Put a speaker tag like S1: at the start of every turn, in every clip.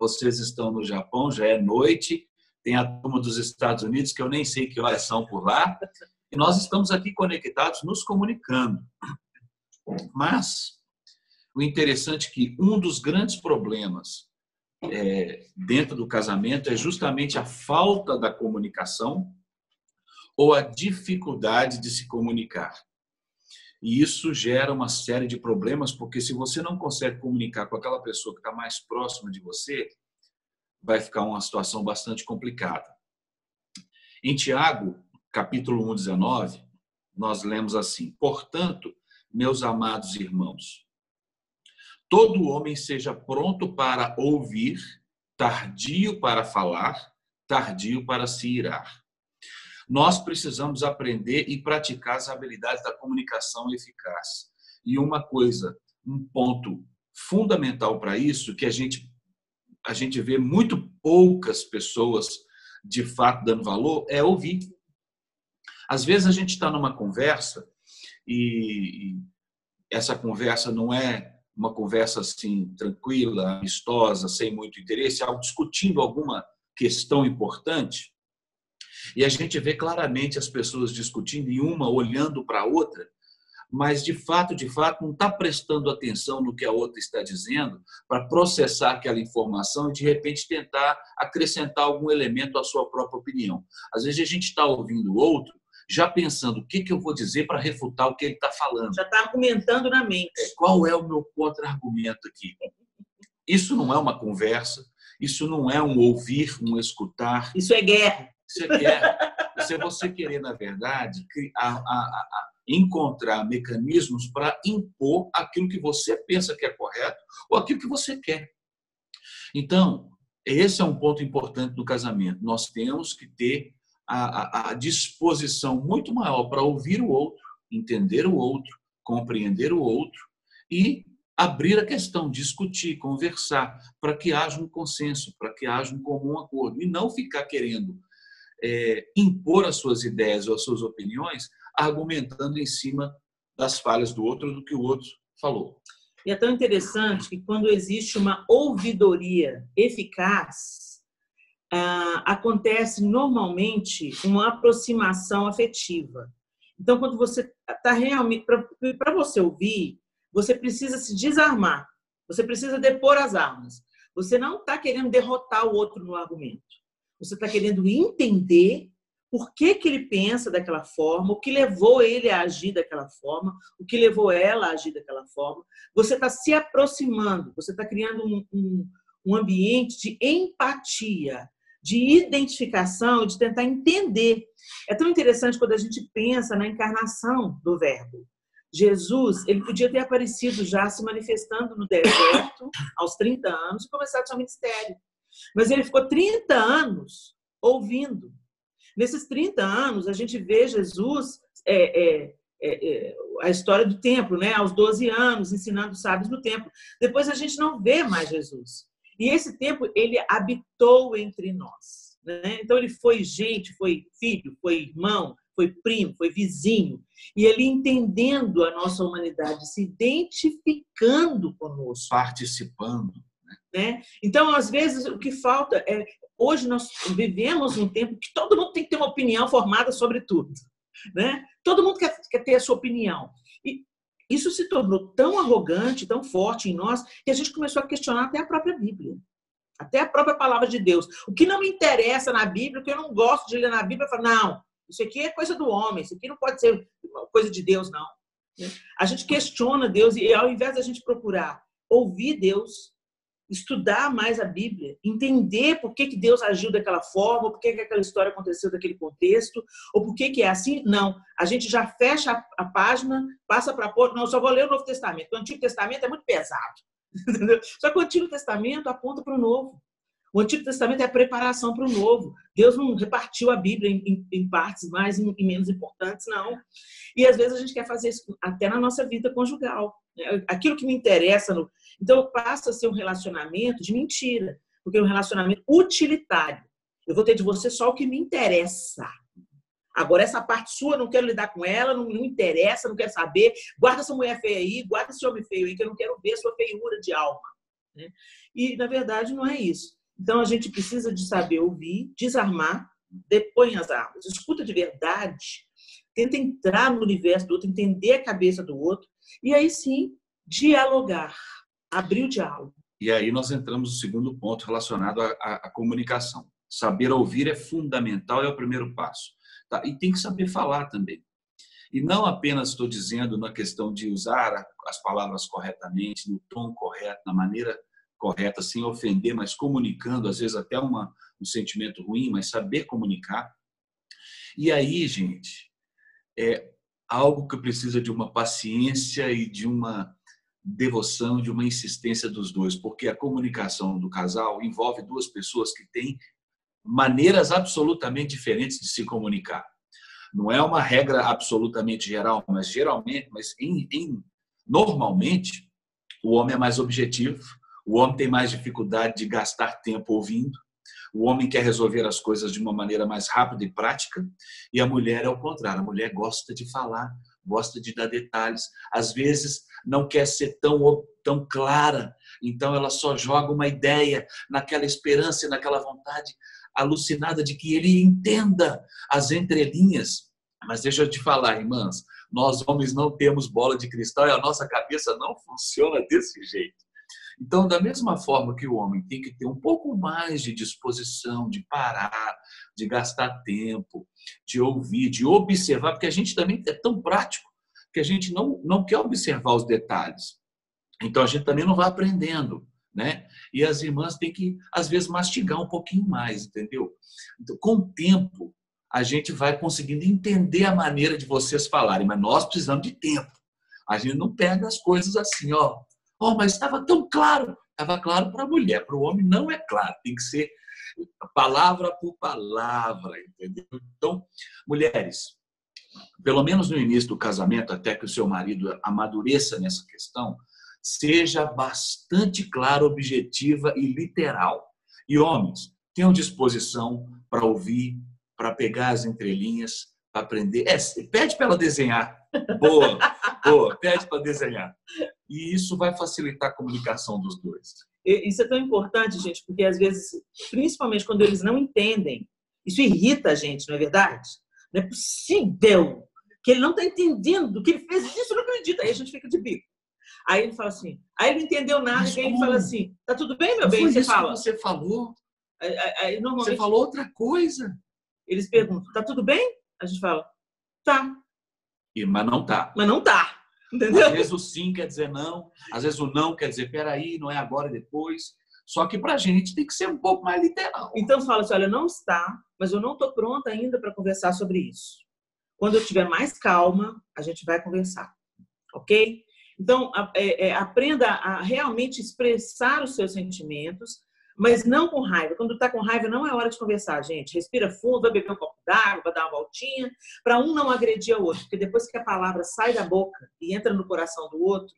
S1: vocês estão no Japão, já é noite, tem a turma dos Estados Unidos, que eu nem sei que horas são por lá, e nós estamos aqui conectados, nos comunicando. Mas o interessante é que um dos grandes problemas é, dentro do casamento é justamente a falta da comunicação ou a dificuldade de se comunicar. E isso gera uma série de problemas, porque se você não consegue comunicar com aquela pessoa que está mais próxima de você, vai ficar uma situação bastante complicada. Em Tiago, capítulo 1, 19, nós lemos assim: Portanto, meus amados irmãos, todo homem seja pronto para ouvir, tardio para falar, tardio para se irar nós precisamos aprender e praticar as habilidades da comunicação eficaz. E uma coisa, um ponto fundamental para isso, que a gente, a gente vê muito poucas pessoas de fato dando valor, é ouvir. Às vezes a gente está numa conversa e essa conversa não é uma conversa assim tranquila, amistosa, sem muito interesse, algo discutindo alguma questão importante. E a gente vê claramente as pessoas discutindo e uma olhando para a outra, mas de fato, de fato, não está prestando atenção no que a outra está dizendo para processar aquela informação e de repente tentar acrescentar algum elemento à sua própria opinião. Às vezes a gente está ouvindo o outro já pensando o que, que eu vou dizer para refutar o que ele está falando.
S2: Já está argumentando na mente. É,
S1: qual é o meu contra-argumento aqui? Isso não é uma conversa, isso não é um ouvir, um escutar.
S2: Isso é guerra.
S1: Você quer, se você querer, na verdade, a, a, a encontrar mecanismos para impor aquilo que você pensa que é correto ou aquilo que você quer. Então, esse é um ponto importante do casamento. Nós temos que ter a, a, a disposição muito maior para ouvir o outro, entender o outro, compreender o outro e abrir a questão, discutir, conversar, para que haja um consenso, para que haja um comum acordo, e não ficar querendo é, impor as suas ideias ou as suas opiniões, argumentando em cima das falhas do outro, do que o outro falou.
S2: E é tão interessante que quando existe uma ouvidoria eficaz, ah, acontece normalmente uma aproximação afetiva. Então, quando você está realmente. Para você ouvir, você precisa se desarmar, você precisa depor as armas. Você não está querendo derrotar o outro no argumento. Você está querendo entender por que, que ele pensa daquela forma, o que levou ele a agir daquela forma, o que levou ela a agir daquela forma. Você está se aproximando, você está criando um, um, um ambiente de empatia, de identificação, de tentar entender. É tão interessante quando a gente pensa na encarnação do Verbo. Jesus, ele podia ter aparecido já se manifestando no deserto aos 30 anos e começado seu ministério. Mas ele ficou 30 anos ouvindo. Nesses 30 anos, a gente vê Jesus, é, é, é, é, a história do templo, né? aos 12 anos, ensinando os sábios no templo. Depois a gente não vê mais Jesus. E esse tempo ele habitou entre nós. Né? Então ele foi gente, foi filho, foi irmão, foi primo, foi vizinho. E ele entendendo a nossa humanidade, se identificando conosco.
S1: Participando.
S2: Né? Então, às vezes, o que falta é. Hoje nós vivemos um tempo que todo mundo tem que ter uma opinião formada sobre tudo. Né? Todo mundo quer, quer ter a sua opinião. E isso se tornou tão arrogante, tão forte em nós, que a gente começou a questionar até a própria Bíblia. Até a própria palavra de Deus. O que não me interessa na Bíblia, o que eu não gosto de ler na Bíblia, eu falo, não, isso aqui é coisa do homem, isso aqui não pode ser coisa de Deus, não. A gente questiona Deus e ao invés da gente procurar ouvir Deus, estudar mais a Bíblia, entender por que, que Deus agiu daquela forma, por que, que aquela história aconteceu daquele contexto, ou por que, que é assim. Não, a gente já fecha a, a página, passa para a não, só vou ler o Novo Testamento. O Antigo Testamento é muito pesado. Entendeu? Só que o Antigo Testamento aponta para o Novo. O Antigo Testamento é a preparação para o Novo. Deus não repartiu a Bíblia em, em, partes mais e menos importantes, não. E às vezes a gente quer fazer isso até na nossa vida conjugal. Né? Aquilo que me interessa. No... Então passa a ser um relacionamento de mentira, porque é um relacionamento utilitário. Eu vou ter de você só o que me interessa. Agora, essa parte sua, não quero lidar com ela, não, não interessa, não quero saber. Guarda essa mulher feia aí, guarda esse homem feio aí, que eu não quero ver sua feiura de alma. Né? E, na verdade, não é isso. Então, a gente precisa de saber ouvir, desarmar, depõe as armas, escuta de verdade, tenta entrar no universo do outro, entender a cabeça do outro, e aí sim, dialogar, abrir o diálogo.
S1: E aí nós entramos no segundo ponto relacionado à, à, à comunicação. Saber ouvir é fundamental, é o primeiro passo. Tá? E tem que saber falar também. E não apenas estou dizendo na questão de usar as palavras corretamente, no tom correto, na maneira correta, sem ofender, mas comunicando, às vezes até uma, um sentimento ruim, mas saber comunicar. E aí, gente, é algo que precisa de uma paciência e de uma devoção, de uma insistência dos dois, porque a comunicação do casal envolve duas pessoas que têm maneiras absolutamente diferentes de se comunicar. Não é uma regra absolutamente geral, mas geralmente, mas em, em, normalmente, o homem é mais objetivo, o homem tem mais dificuldade de gastar tempo ouvindo, o homem quer resolver as coisas de uma maneira mais rápida e prática, e a mulher é o contrário. A mulher gosta de falar, gosta de dar detalhes, às vezes não quer ser tão, tão clara, então ela só joga uma ideia naquela esperança naquela vontade alucinada de que ele entenda as entrelinhas. Mas deixa eu te falar, irmãs, nós homens não temos bola de cristal e a nossa cabeça não funciona desse jeito. Então, da mesma forma que o homem tem que ter um pouco mais de disposição, de parar, de gastar tempo, de ouvir, de observar, porque a gente também é tão prático que a gente não, não quer observar os detalhes. Então, a gente também não vai aprendendo né? E as irmãs têm que, às vezes, mastigar um pouquinho mais, entendeu? Então, com o tempo, a gente vai conseguindo entender a maneira de vocês falarem, mas nós precisamos de tempo. A gente não pega as coisas assim, ó. Oh, mas estava tão claro. Estava claro para a mulher, para o homem não é claro. Tem que ser palavra por palavra, entendeu? Então, mulheres, pelo menos no início do casamento, até que o seu marido amadureça nessa questão, seja bastante clara, objetiva e literal. E homens, tenham disposição para ouvir, para pegar as entrelinhas, para aprender. É, pede para ela desenhar. Boa, boa, pede para desenhar. E isso vai facilitar a comunicação dos dois.
S2: Isso é tão importante, gente, porque às vezes, principalmente quando eles não entendem, isso irrita a gente, não é verdade? Não é possível que ele não está entendendo que ele fez isso, eu não acredito. Aí a gente fica de bico. Aí ele fala assim, aí ele não entendeu nada, e aí ele fala assim, tá tudo bem, meu bem?
S1: Você fala. você falou.
S2: Aí, aí,
S1: normalmente, você falou outra coisa.
S2: Eles perguntam, tá tudo bem? A gente fala, tá.
S1: E, mas não tá.
S2: Mas não tá. Entendeu?
S1: Às vezes o sim quer dizer não, às vezes o não quer dizer peraí, não é agora e depois. Só que para a gente tem que ser um pouco mais literal.
S2: Então fala assim, olha, não está, mas eu não estou pronta ainda para conversar sobre isso. Quando eu estiver mais calma, a gente vai conversar, ok? Então, é, é, aprenda a realmente expressar os seus sentimentos, mas não com raiva. Quando está com raiva, não é hora de conversar, gente. Respira fundo, vai beber um copo d'água, vai dar uma voltinha, para um não agredir o outro. Porque depois que a palavra sai da boca e entra no coração do outro,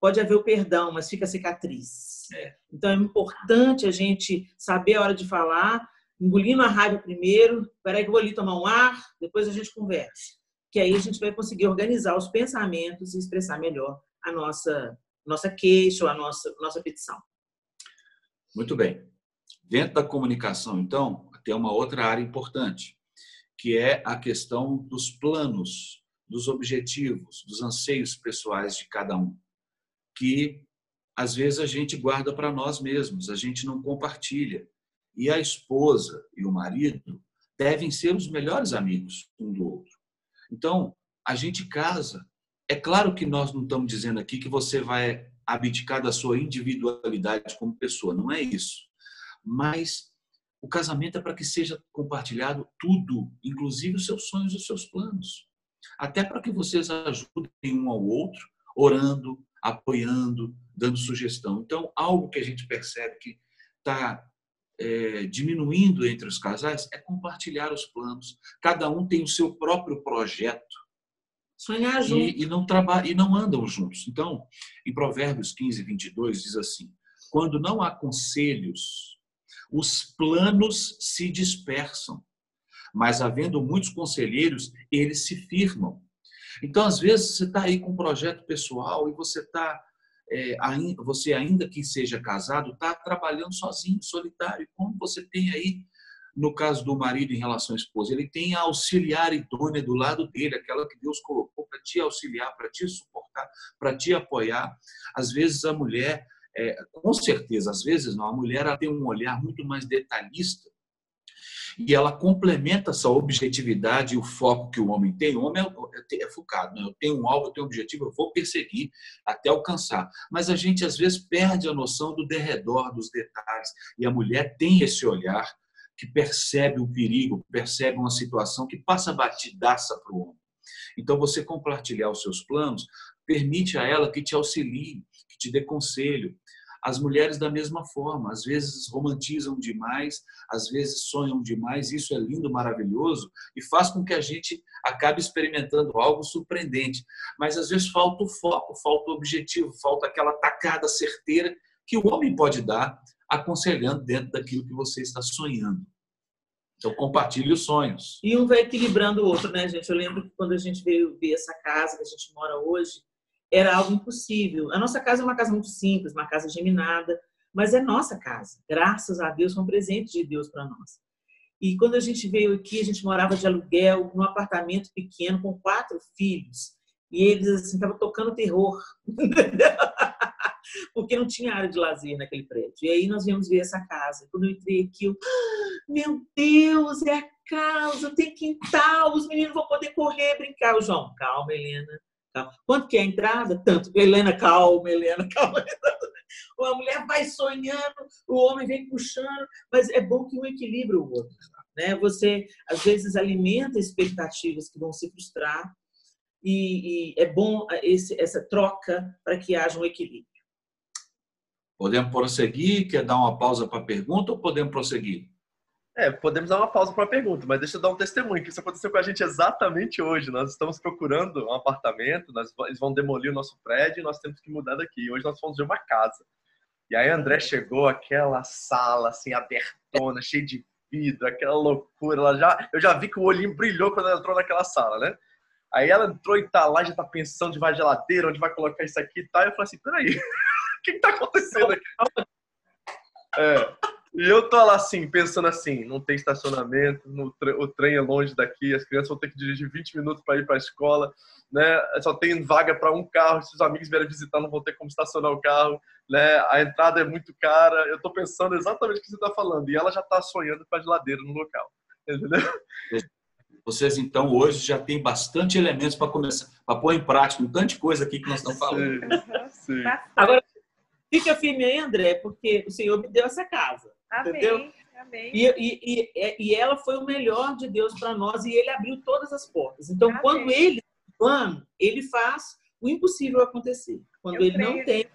S2: pode haver o perdão, mas fica cicatriz. É. Então, é importante a gente saber a hora de falar, engolindo a raiva primeiro. Peraí que eu vou ali tomar um ar, depois a gente conversa que aí a gente vai conseguir organizar os pensamentos e expressar melhor a nossa, nossa queixa ou a nossa, nossa petição.
S1: Muito bem. Dentro da comunicação, então, tem uma outra área importante, que é a questão dos planos, dos objetivos, dos anseios pessoais de cada um, que às vezes a gente guarda para nós mesmos, a gente não compartilha. E a esposa e o marido devem ser os melhores amigos um do outro. Então, a gente casa. É claro que nós não estamos dizendo aqui que você vai abdicar da sua individualidade como pessoa, não é isso. Mas o casamento é para que seja compartilhado tudo, inclusive os seus sonhos e os seus planos. Até para que vocês ajudem um ao outro, orando, apoiando, dando sugestão. Então, algo que a gente percebe que está é, diminuindo entre os casais é compartilhar os planos. Cada um tem o seu próprio projeto.
S2: Sonhar.
S1: E, e, não trabalham, e não andam juntos. Então, em Provérbios 15, 22, diz assim: quando não há conselhos, os planos se dispersam, mas havendo muitos conselheiros, eles se firmam. Então, às vezes, você está aí com um projeto pessoal e você está é, você ainda que seja casado, está trabalhando sozinho, solitário. Como você tem aí, no caso do marido em relação à esposa, ele tem a auxiliar idônea do lado dele, aquela que Deus colocou para te auxiliar, para te suportar, para te apoiar. Às vezes a mulher, é, com certeza, às vezes não, a mulher ela tem um olhar muito mais detalhista e ela complementa essa objetividade e o foco que o homem tem. O homem é, é focado, né? eu tenho um alvo, eu tenho um objetivo, eu vou perseguir até alcançar. Mas a gente às vezes perde a noção do derredor, dos detalhes, e a mulher tem esse olhar que percebe o perigo, percebe uma situação que passa batidaça para o homem. Então, você compartilhar os seus planos permite a ela que te auxilie, que te dê conselho, as mulheres, da mesma forma, às vezes romantizam demais, às vezes sonham demais, isso é lindo, maravilhoso e faz com que a gente acabe experimentando algo surpreendente. Mas às vezes falta o foco, falta o objetivo, falta aquela tacada certeira que o homem pode dar, aconselhando dentro daquilo que você está sonhando. Então, compartilhe os sonhos.
S2: E um vai equilibrando o outro, né, gente? Eu lembro que quando a gente veio ver essa casa que a gente mora hoje, era algo impossível. A nossa casa é uma casa muito simples, uma casa geminada, mas é nossa casa. Graças a Deus, foi um presente de Deus para nós. E quando a gente veio aqui, a gente morava de aluguel, num apartamento pequeno, com quatro filhos. E eles, assim, estavam tocando terror. Porque não tinha área de lazer naquele prédio. E aí nós viemos ver essa casa. Quando eu entrei aqui, eu, ah, meu Deus, é a casa, tem quintal, os meninos vão poder correr, brincar. O João, calma, Helena, Quanto que é a entrada? Tanto. Helena, calma, Helena, calma. A mulher vai sonhando, o homem vem puxando, mas é bom que um equilibra o outro. Né? Você, às vezes, alimenta expectativas que vão se frustrar e, e é bom esse, essa troca para que haja um equilíbrio.
S1: Podemos prosseguir? Quer dar uma pausa para a pergunta ou podemos prosseguir?
S3: É, podemos dar uma pausa para a pergunta, mas deixa eu dar um testemunho, que isso aconteceu com a gente exatamente hoje. Nós estamos procurando um apartamento, nós, eles vão demolir o nosso prédio e nós temos que mudar daqui. Hoje nós fomos ver uma casa. E aí André chegou, aquela sala assim, abertona, cheia de vidro, aquela loucura. Ela já, eu já vi que o olhinho brilhou quando ela entrou naquela sala, né? Aí ela entrou e tá lá, já tá pensando onde vai geladeira, onde vai colocar isso aqui e tal. E eu falei assim, peraí, que, que tá acontecendo aqui? É. E eu tô lá assim, pensando assim, não tem estacionamento, tre o trem é longe daqui, as crianças vão ter que dirigir 20 minutos para ir para a escola, né? Só tem vaga para um carro, se os amigos vierem visitar não vão ter como estacionar o carro, né? A entrada é muito cara. Eu tô pensando exatamente o que você está falando e ela já está sonhando com a geladeira no local, entendeu?
S1: Vocês então hoje já têm bastante elementos para começar, para pôr em prática um tanto de coisa aqui que nós estamos falando.
S2: Sim, sim. Agora fica firme aí, André, porque o Senhor me deu essa casa. Amém. Entendeu? Amém. E, e, e, e ela foi o melhor de Deus para nós e ele abriu todas as portas. Então, Amém. quando ele plano, ele faz o impossível acontecer. Quando eu ele não tem,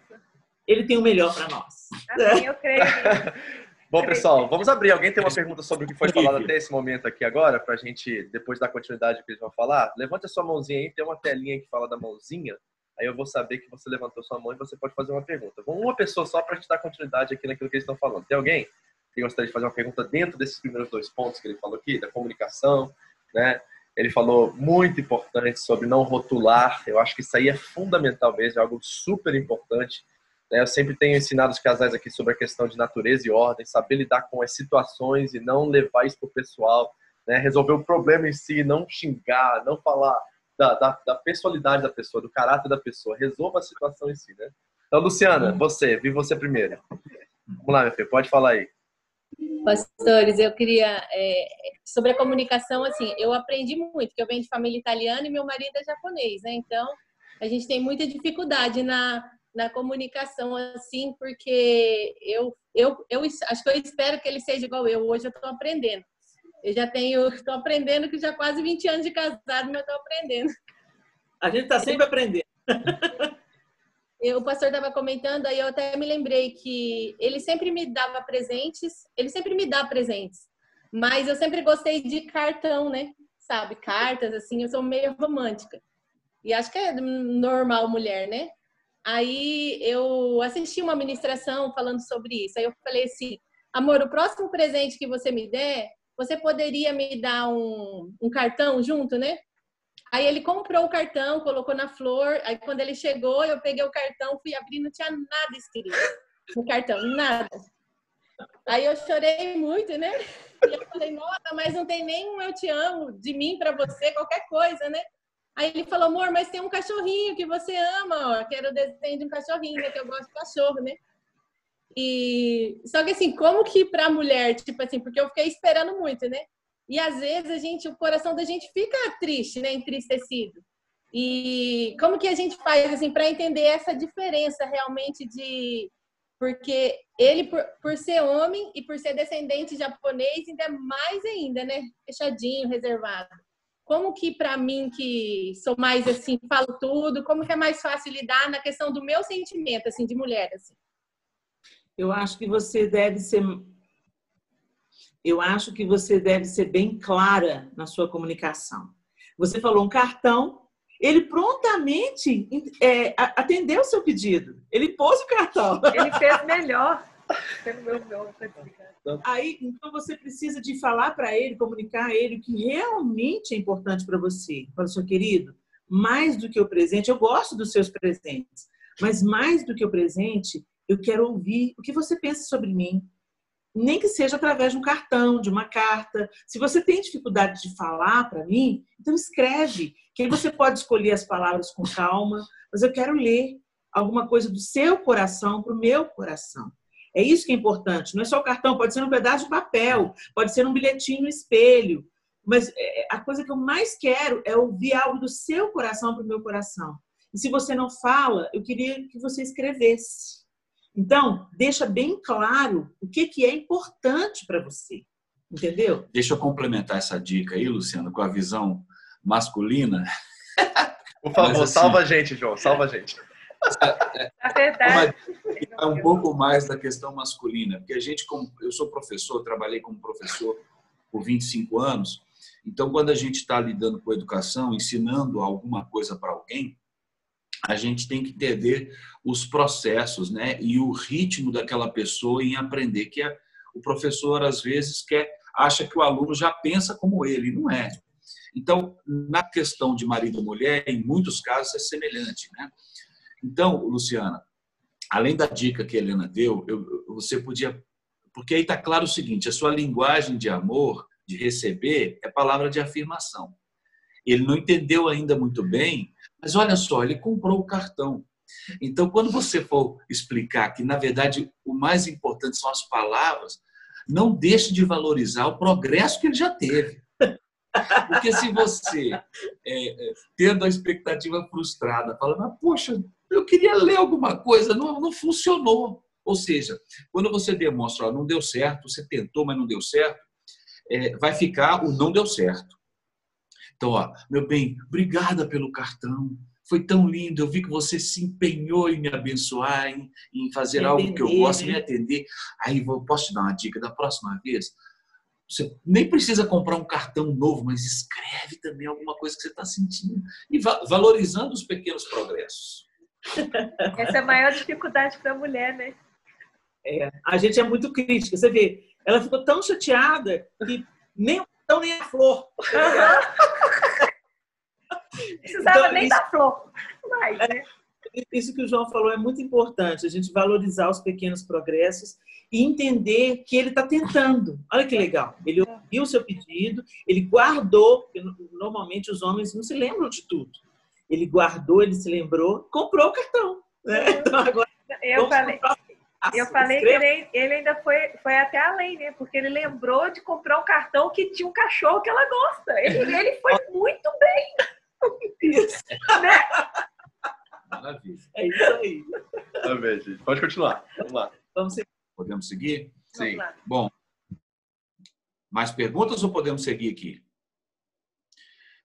S2: ele tem o melhor para nós.
S3: Amém, eu creio. Bom, pessoal, vamos abrir. Alguém tem uma pergunta sobre o que foi falado até esse momento aqui agora, para a gente depois dar continuidade que eles vão falar? Levante a sua mãozinha aí, tem uma telinha que fala da mãozinha. Aí eu vou saber que você levantou sua mão e você pode fazer uma pergunta. Vamos uma pessoa só para gente dar continuidade aqui naquilo que eles estão falando. Tem alguém? que gostaria de fazer uma pergunta dentro desses primeiros dois pontos que ele falou aqui, da comunicação, né? Ele falou muito importante sobre não rotular. Eu acho que isso aí é fundamental mesmo, é algo super importante. Né? Eu sempre tenho ensinado os casais aqui sobre a questão de natureza e ordem, saber lidar com as situações e não levar isso para o pessoal, né? resolver o problema em si, não xingar, não falar da, da, da, personalidade da pessoa, do caráter da pessoa. Resolva a situação em si, né? Então, Luciana, você, vi você primeiro. Vamos lá, meu filho, pode falar aí.
S4: Pastores, eu queria é, sobre a comunicação, assim, eu aprendi muito, porque eu venho de família italiana e meu marido é japonês, né? Então a gente tem muita dificuldade na, na comunicação, assim, porque eu, eu, eu acho que eu espero que ele seja igual eu. Hoje eu estou aprendendo. Eu já tenho, estou aprendendo que já quase 20 anos de casado, mas estou aprendendo.
S2: A gente está sempre aprendendo.
S4: o pastor estava comentando, aí eu até me lembrei que ele sempre me dava presentes, ele sempre me dá presentes, mas eu sempre gostei de cartão, né? Sabe, cartas, assim, eu sou meio romântica. E acho que é normal mulher, né? Aí eu assisti uma ministração falando sobre isso. Aí eu falei assim: amor, o próximo presente que você me der, você poderia me dar um, um cartão junto, né? Aí ele comprou o cartão, colocou na flor. Aí quando ele chegou, eu peguei o cartão, fui abrir, não tinha nada escrito no cartão, nada. Aí eu chorei muito, né? E eu falei, nossa, mas não tem nem um eu te amo de mim para você, qualquer coisa, né? Aí ele falou, amor, mas tem um cachorrinho que você ama, ó, que era o desenho de um cachorrinho, né? Que eu gosto de cachorro, né? E só que assim, como que para mulher, tipo assim, porque eu fiquei esperando muito, né? E às vezes a gente, o coração da gente fica triste, né, entristecido. E como que a gente faz assim para entender essa diferença realmente de porque ele por, por ser homem e por ser descendente japonês ainda é mais ainda, né, fechadinho, reservado. Como que para mim que sou mais assim, falo tudo, como que é mais fácil lidar na questão do meu sentimento assim de mulher assim?
S2: Eu acho que você deve ser eu acho que você deve ser bem clara na sua comunicação. Você falou um cartão, ele prontamente é, atendeu o seu pedido. Ele pôs o cartão.
S5: Ele fez melhor.
S2: Aí, então você precisa de falar para ele, comunicar a ele o que realmente é importante para você. Para o seu querido, mais do que o presente, eu gosto dos seus presentes, mas mais do que o presente, eu quero ouvir o que você pensa sobre mim, nem que seja através de um cartão, de uma carta. Se você tem dificuldade de falar para mim, então escreve, que aí você pode escolher as palavras com calma, mas eu quero ler alguma coisa do seu coração para o meu coração. É isso que é importante. Não é só o cartão, pode ser um pedaço de papel, pode ser um bilhetinho no espelho. Mas é, a coisa que eu mais quero é ouvir algo do seu coração para o meu coração. E se você não fala, eu queria que você escrevesse. Então, deixa bem claro o que, que é importante para você. Entendeu?
S1: Deixa eu complementar essa dica aí, Luciano, com a visão masculina.
S3: Por favor, assim, salva a gente, João, salva a gente.
S5: É verdade.
S1: É um pouco mais da questão masculina, porque a gente, como eu sou professor, trabalhei como professor por 25 anos, então quando a gente está lidando com educação, ensinando alguma coisa para alguém, a gente tem que entender os processos, né? E o ritmo daquela pessoa em aprender, que é, o professor às vezes quer acha que o aluno já pensa como ele, não é. Então, na questão de marido e mulher, em muitos casos é semelhante, né? Então, Luciana, além da dica que a Helena deu, eu, você podia porque aí está claro o seguinte: a sua linguagem de amor, de receber, é palavra de afirmação. Ele não entendeu ainda muito bem mas olha só, ele comprou o cartão. Então, quando você for explicar que, na verdade, o mais importante são as palavras, não deixe de valorizar o progresso que ele já teve. Porque se você, é, é, tendo a expectativa frustrada, fala, mas, poxa, eu queria ler alguma coisa, não, não funcionou. Ou seja, quando você demonstra, ó, não deu certo, você tentou, mas não deu certo, é, vai ficar o não deu certo. Então, ó, meu bem, obrigada pelo cartão. Foi tão lindo. Eu vi que você se empenhou em me abençoar, em, em fazer algo que eu gosto, me atender. Aí, vou, posso te dar uma dica? Da próxima vez, você nem precisa comprar um cartão novo, mas escreve também alguma coisa que você está sentindo e va valorizando os pequenos progressos.
S5: Essa é a maior dificuldade para a mulher, né?
S2: É, a gente é muito crítica. Você vê, ela ficou tão chateada que nem então nem a flor.
S5: Precisava então, nem isso, da flor. Mas, né?
S2: Isso que o João falou é muito importante, a gente valorizar os pequenos progressos e entender que ele está tentando. Olha que legal. Ele ouviu o seu pedido, ele guardou, porque normalmente os homens não se lembram de tudo. Ele guardou, ele se lembrou, comprou o cartão. Né? Então agora.
S5: Eu falei, Assim, eu falei que ele, ele, ainda foi, foi até além, né? Porque ele lembrou de comprar um cartão que tinha um cachorro que ela gosta. Ele, ele foi muito bem.
S2: Isso.
S5: né?
S1: Maravilha.
S2: É isso aí.
S3: Tá bem, gente. Pode continuar. Vamos lá.
S2: Vamos seguir.
S1: Podemos seguir?
S3: Sim.
S1: Bom, mais perguntas ou podemos seguir aqui?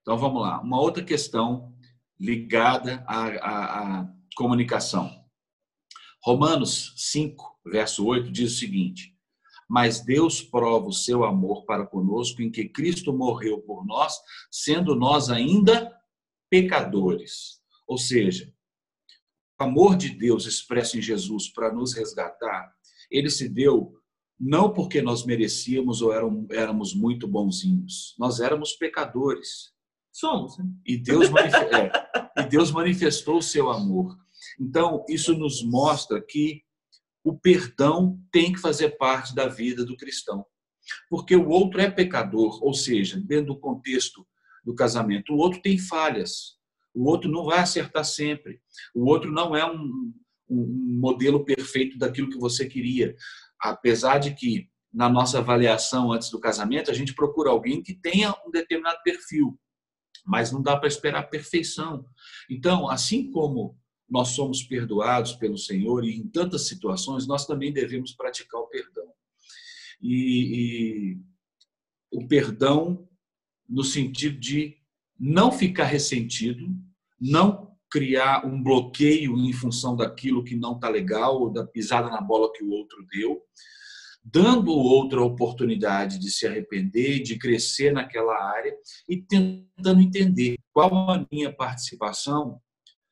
S1: Então vamos lá. Uma outra questão ligada à, à, à comunicação. Romanos 5, verso 8 diz o seguinte: Mas Deus prova o seu amor para conosco em que Cristo morreu por nós, sendo nós ainda pecadores. Ou seja, o amor de Deus expresso em Jesus para nos resgatar, ele se deu não porque nós merecíamos ou éramos muito bonzinhos, nós éramos pecadores.
S2: Somos. Né?
S1: E Deus, é, e Deus manifestou o seu amor. Então, isso nos mostra que o perdão tem que fazer parte da vida do cristão. Porque o outro é pecador, ou seja, dentro do contexto do casamento, o outro tem falhas. O outro não vai acertar sempre. O outro não é um, um modelo perfeito daquilo que você queria. Apesar de que, na nossa avaliação antes do casamento, a gente procura alguém que tenha um determinado perfil, mas não dá para esperar perfeição. Então, assim como nós somos perdoados pelo Senhor e em tantas situações nós também devemos praticar o perdão. E, e o perdão no sentido de não ficar ressentido, não criar um bloqueio em função daquilo que não está legal ou da pisada na bola que o outro deu, dando o outro a oportunidade de se arrepender, de crescer naquela área e tentando entender qual a minha participação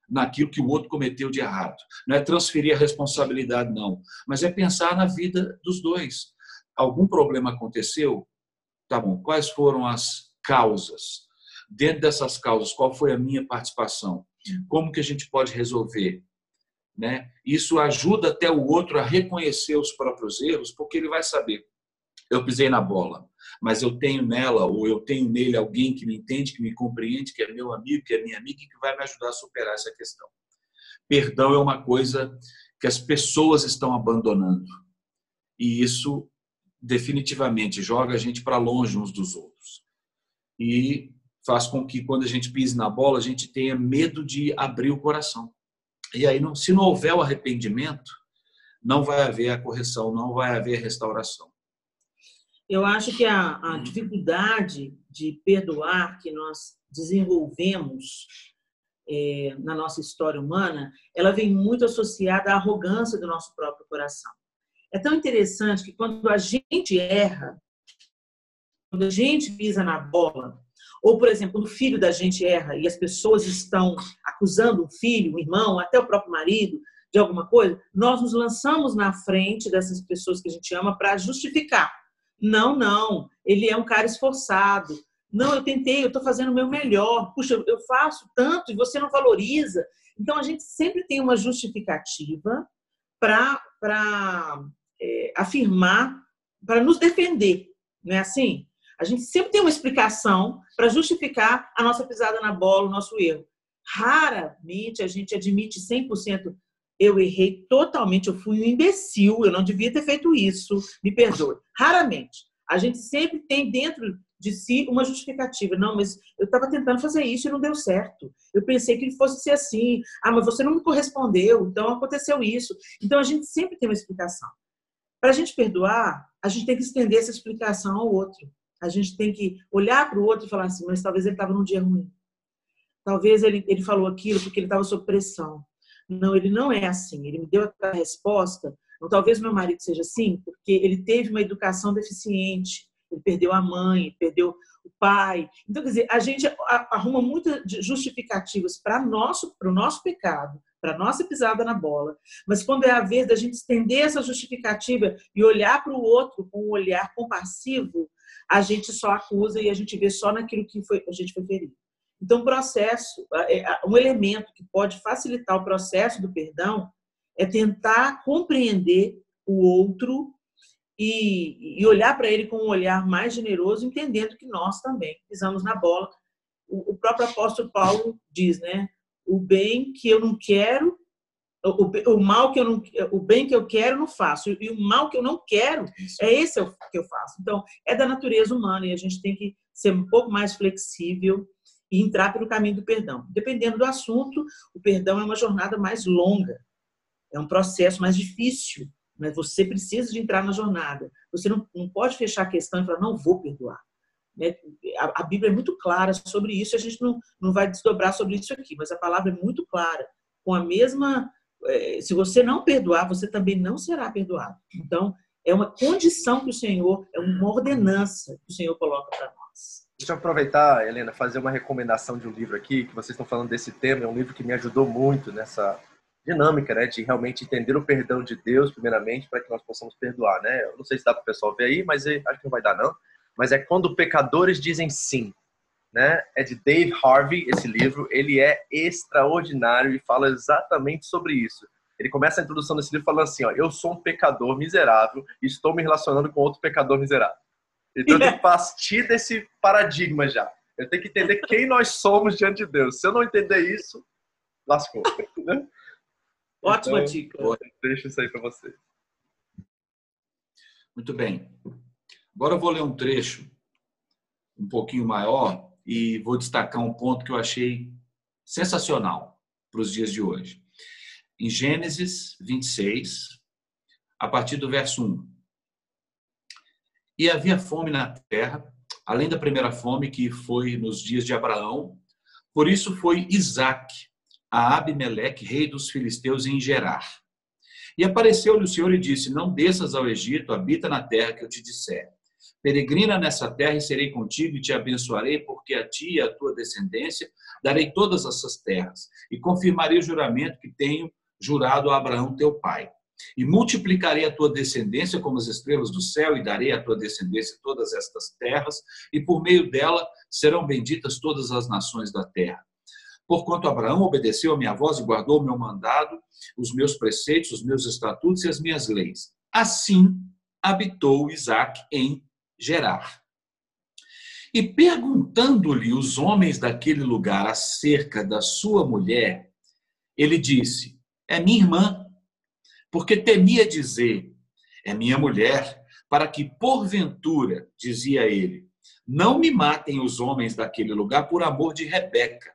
S1: naquilo que o outro cometeu de errado. Não é transferir a responsabilidade, não, mas é pensar na vida dos dois. Algum problema aconteceu? Tá bom, quais foram as causas? Dentro dessas causas, qual foi a minha participação? Como que a gente pode resolver? Né? Isso ajuda até o outro a reconhecer os próprios erros, porque ele vai saber. Eu pisei na bola, mas eu tenho nela ou eu tenho nele alguém que me entende, que me compreende, que é meu amigo, que é minha amiga e que vai me ajudar a superar essa questão. Perdão é uma coisa que as pessoas estão abandonando. E isso definitivamente joga a gente para longe uns dos outros. E faz com que quando a gente pise na bola, a gente tenha medo de abrir o coração. E aí, se não houver o arrependimento, não vai haver a correção, não vai haver a restauração.
S2: Eu acho que a, a dificuldade de perdoar que nós desenvolvemos é, na nossa história humana, ela vem muito associada à arrogância do nosso próprio coração. É tão interessante que quando a gente erra, quando a gente pisa na bola, ou, por exemplo, o filho da gente erra e as pessoas estão acusando o filho, o irmão, até o próprio marido de alguma coisa, nós nos lançamos na frente dessas pessoas que a gente ama para justificar. Não, não, ele é um cara esforçado. Não, eu tentei, eu estou fazendo o meu melhor. Puxa, eu faço tanto e você não valoriza. Então, a gente sempre tem uma justificativa para é, afirmar, para nos defender. Não é assim? A gente sempre tem uma explicação para justificar a nossa pisada na bola, o nosso erro. Raramente a gente admite 100%. Eu errei totalmente, eu fui um imbecil, eu não devia ter feito isso, me perdoe. Raramente. A gente sempre tem dentro de si uma justificativa. Não, mas eu estava tentando fazer isso e não deu certo. Eu pensei que ele fosse ser assim. Ah, mas você não me correspondeu, então aconteceu isso. Então a gente sempre tem uma explicação. Para a gente perdoar, a gente tem que estender essa explicação ao outro. A gente tem que olhar para o outro e falar assim, mas talvez ele estava num dia ruim. Talvez ele, ele falou aquilo porque ele estava sob pressão. Não, ele não é assim. Ele me deu aquela resposta. Talvez meu marido seja assim, porque ele teve uma educação deficiente. Ele perdeu a mãe, perdeu o pai. Então, quer dizer, a gente arruma muitas justificativas para o nosso pecado, para nossa pisada na bola. Mas quando é a vez da gente estender essa justificativa e olhar para o outro com um olhar compassivo, a gente só acusa e a gente vê só naquilo que foi, a gente foi ferido. Então, o processo, é, um elemento que pode facilitar o processo do perdão é tentar compreender o outro e, e olhar para ele com um olhar mais generoso, entendendo que nós também pisamos na bola. O, o próprio apóstolo Paulo diz, né? O bem que eu não quero, o, o, mal que eu não, o bem que eu quero não faço e o mal que eu não quero Isso. é esse que eu faço. Então é da natureza humana e a gente tem que ser um pouco mais flexível e entrar pelo caminho do perdão. Dependendo do assunto, o perdão é uma jornada mais longa, é um processo mais difícil, mas você precisa de entrar na jornada. Você não, não pode fechar a questão e falar não vou perdoar. Né? A, Bíblia é muito clara sobre isso. A gente não, não vai desdobrar sobre isso aqui, mas a palavra é muito clara com a mesma é, se você não perdoar, você também não será perdoado. Então, é uma condição que o Senhor, é uma ordenança que o Senhor coloca para nós.
S3: Deixa eu aproveitar, Helena, fazer uma recomendação de um livro aqui, que vocês estão falando desse tema, é um livro que me ajudou muito nessa dinâmica, né, de realmente entender o perdão de Deus, primeiramente, para que nós possamos perdoar, né? Eu não sei se dá para o pessoal ver aí, mas acho que não vai dar não. Mas é quando pecadores dizem sim. Né? É de Dave Harvey, esse livro. Ele é extraordinário e fala exatamente sobre isso. Ele começa a introdução desse livro falando assim, ó, eu sou um pecador miserável e estou me relacionando com outro pecador miserável. Então eu tenho que partir desse paradigma já. Eu tenho que entender quem nós somos diante de Deus. Se eu não entender isso, lascou. Né?
S2: Ótima então, dica.
S3: Deixa isso aí para você.
S1: Muito bem. Agora eu vou ler um trecho um pouquinho maior e vou destacar um ponto que eu achei sensacional para os dias de hoje. Em Gênesis 26, a partir do verso 1. E havia fome na terra, além da primeira fome que foi nos dias de Abraão. Por isso foi Isaac a Abimeleque, rei dos filisteus, em Gerar. E apareceu-lhe o Senhor e disse: Não desças ao Egito, habita na terra que eu te disser. Peregrina nessa terra e serei contigo e te abençoarei, porque a ti e a tua descendência darei todas essas terras e confirmarei o juramento que tenho jurado a Abraão teu pai. E multiplicarei a tua descendência como as estrelas do céu, e darei à tua descendência todas estas terras, e por meio dela serão benditas todas as nações da terra. Porquanto Abraão obedeceu a minha voz e guardou o meu mandado, os meus preceitos, os meus estatutos e as minhas leis. Assim habitou Isaac em Gerar. E perguntando-lhe os homens daquele lugar acerca da sua mulher, ele disse: É minha irmã, porque temia dizer: É minha mulher, para que porventura, dizia ele, não me matem os homens daquele lugar por amor de Rebeca,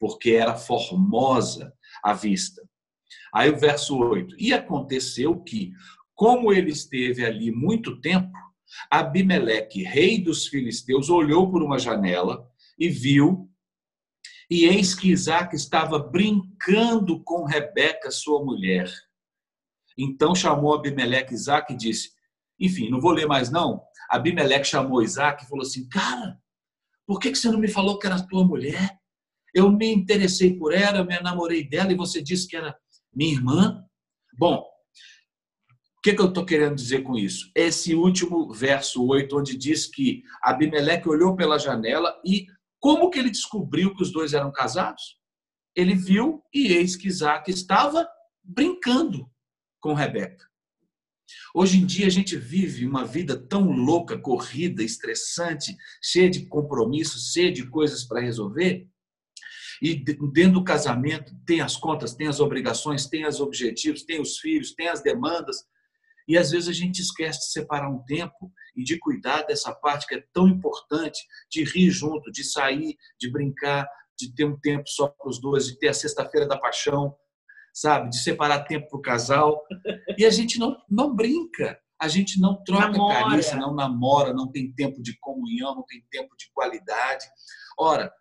S1: porque era formosa à vista. Aí o verso 8: E aconteceu que, como ele esteve ali muito tempo, Abimeleque, rei dos filisteus, olhou por uma janela e viu, e eis que Isaac estava brincando com Rebeca, sua mulher. Então chamou Abimeleque Isaac e disse: Enfim, não vou ler mais não. Abimeleque chamou Isaac e falou assim: Cara, por que você não me falou que era tua mulher? Eu me interessei por ela, eu me namorei dela e você disse que era minha irmã. Bom, que, que eu estou querendo dizer com isso? Esse último verso 8, onde diz que Abimeleque olhou pela janela e como que ele descobriu que os dois eram casados? Ele viu e eis que Isaac estava brincando com Rebeca. Hoje em dia a gente vive uma vida tão louca, corrida, estressante, cheia de compromissos, cheia de coisas para resolver, e dentro do casamento tem as contas, tem as obrigações, tem os objetivos, tem os filhos, tem as demandas. E às vezes a gente esquece de separar um tempo e de cuidar dessa parte que é tão importante, de rir junto, de sair, de brincar, de ter um tempo só para os dois, de ter a sexta-feira da paixão, sabe? De separar tempo para o casal. E a gente não, não brinca, a gente não troca namora. carícia, não namora, não tem tempo de comunhão, não tem tempo de qualidade. Ora,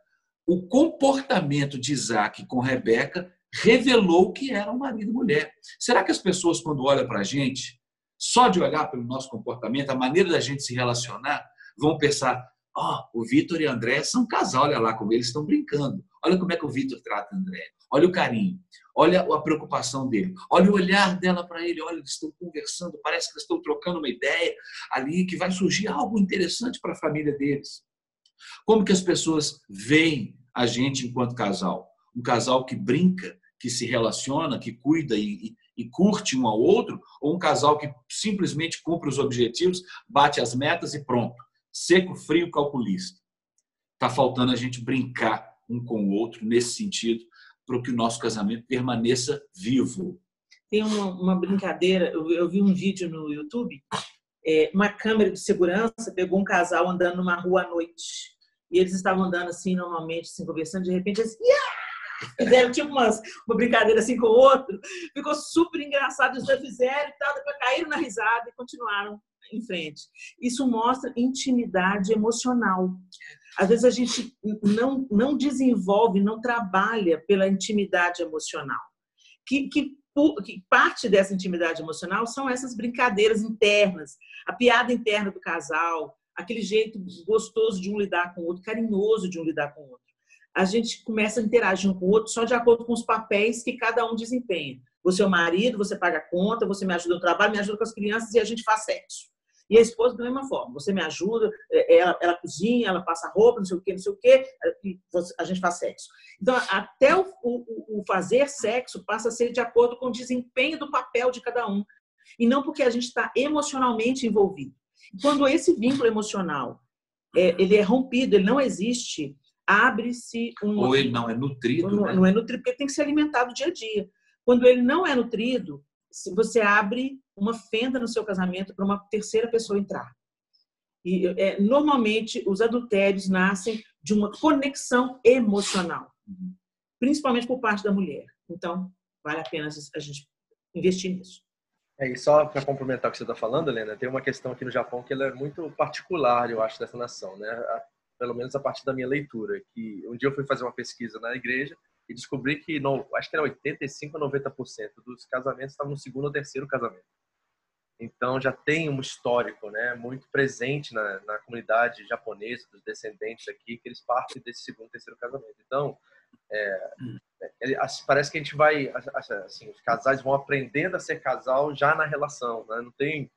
S1: o comportamento de Isaac com Rebeca revelou que eram marido e mulher. Será que as pessoas, quando olham para a gente, só de olhar pelo nosso comportamento, a maneira da gente se relacionar, vão pensar: ó, oh, o Vitor e a André são um casal, olha lá como eles estão brincando. Olha como é que o Vitor trata a André. Olha o carinho. Olha a preocupação dele. Olha o olhar dela para ele. Olha, eles estão conversando. Parece que eles estão trocando uma ideia ali que vai surgir algo interessante para a família deles. Como que as pessoas veem a gente enquanto casal? Um casal que brinca, que se relaciona, que cuida e, e, curte um ao outro, ou um casal que simplesmente cumpre os objetivos, bate as metas e pronto. Seco, frio, calculista. Está faltando a gente brincar um com o outro nesse sentido, para que o nosso casamento permaneça vivo.
S2: Tem uma, uma brincadeira, eu, eu, vi um vídeo no YouTube, é, uma câmera de segurança pegou um casal andando numa rua à noite. E eles estavam andando assim, normalmente, assim, conversando, de repente, assim, yeah! Fizeram tipo umas, uma brincadeira assim com o outro. Ficou super engraçado, eles já fizeram e tal, depois caíram na risada e continuaram em frente. Isso mostra intimidade emocional. Às vezes a gente não, não desenvolve, não trabalha pela intimidade emocional. Que, que, que parte dessa intimidade emocional são essas brincadeiras internas, a piada interna do casal, aquele jeito gostoso de um lidar com o outro, carinhoso de um lidar com o outro. A gente começa a interagir um com o outro só de acordo com os papéis que cada um desempenha. Você é o marido, você paga a conta, você me ajuda no trabalho, me ajuda com as crianças e a gente faz sexo. E a esposa, da mesma forma, você me ajuda, é, ela, ela cozinha, ela passa roupa, não sei o quê, não sei o quê, a gente faz sexo. Então, até o, o, o fazer sexo passa a ser de acordo com o desempenho do papel de cada um, e não porque a gente está emocionalmente envolvido. Quando esse vínculo emocional é, ele é rompido, ele não existe, abre-se um.
S1: Ou ele não é nutrido. Não,
S2: né? não é nutrido, porque ele tem que ser alimentado dia a dia. Quando ele não é nutrido, você abre uma fenda no seu casamento para uma terceira pessoa entrar. E é, normalmente os adultérios nascem de uma conexão emocional, uhum. principalmente por parte da mulher. Então, vale a pena a gente investir nisso.
S3: É, e só para complementar o que você está falando, Helena, tem uma questão aqui no Japão que ela é muito particular, eu acho, dessa nação, né? Pelo menos a partir da minha leitura, que um dia eu fui fazer uma pesquisa na igreja e descobri que, no, acho que era 85 a 90% dos casamentos estavam no segundo ou terceiro casamento. Então já tem um histórico, né, muito presente na, na comunidade japonesa dos descendentes aqui que eles partem desse segundo, terceiro casamento. Então é, é, parece que a gente vai, assim, os casais vão aprendendo a ser casal já na relação, né? Não tem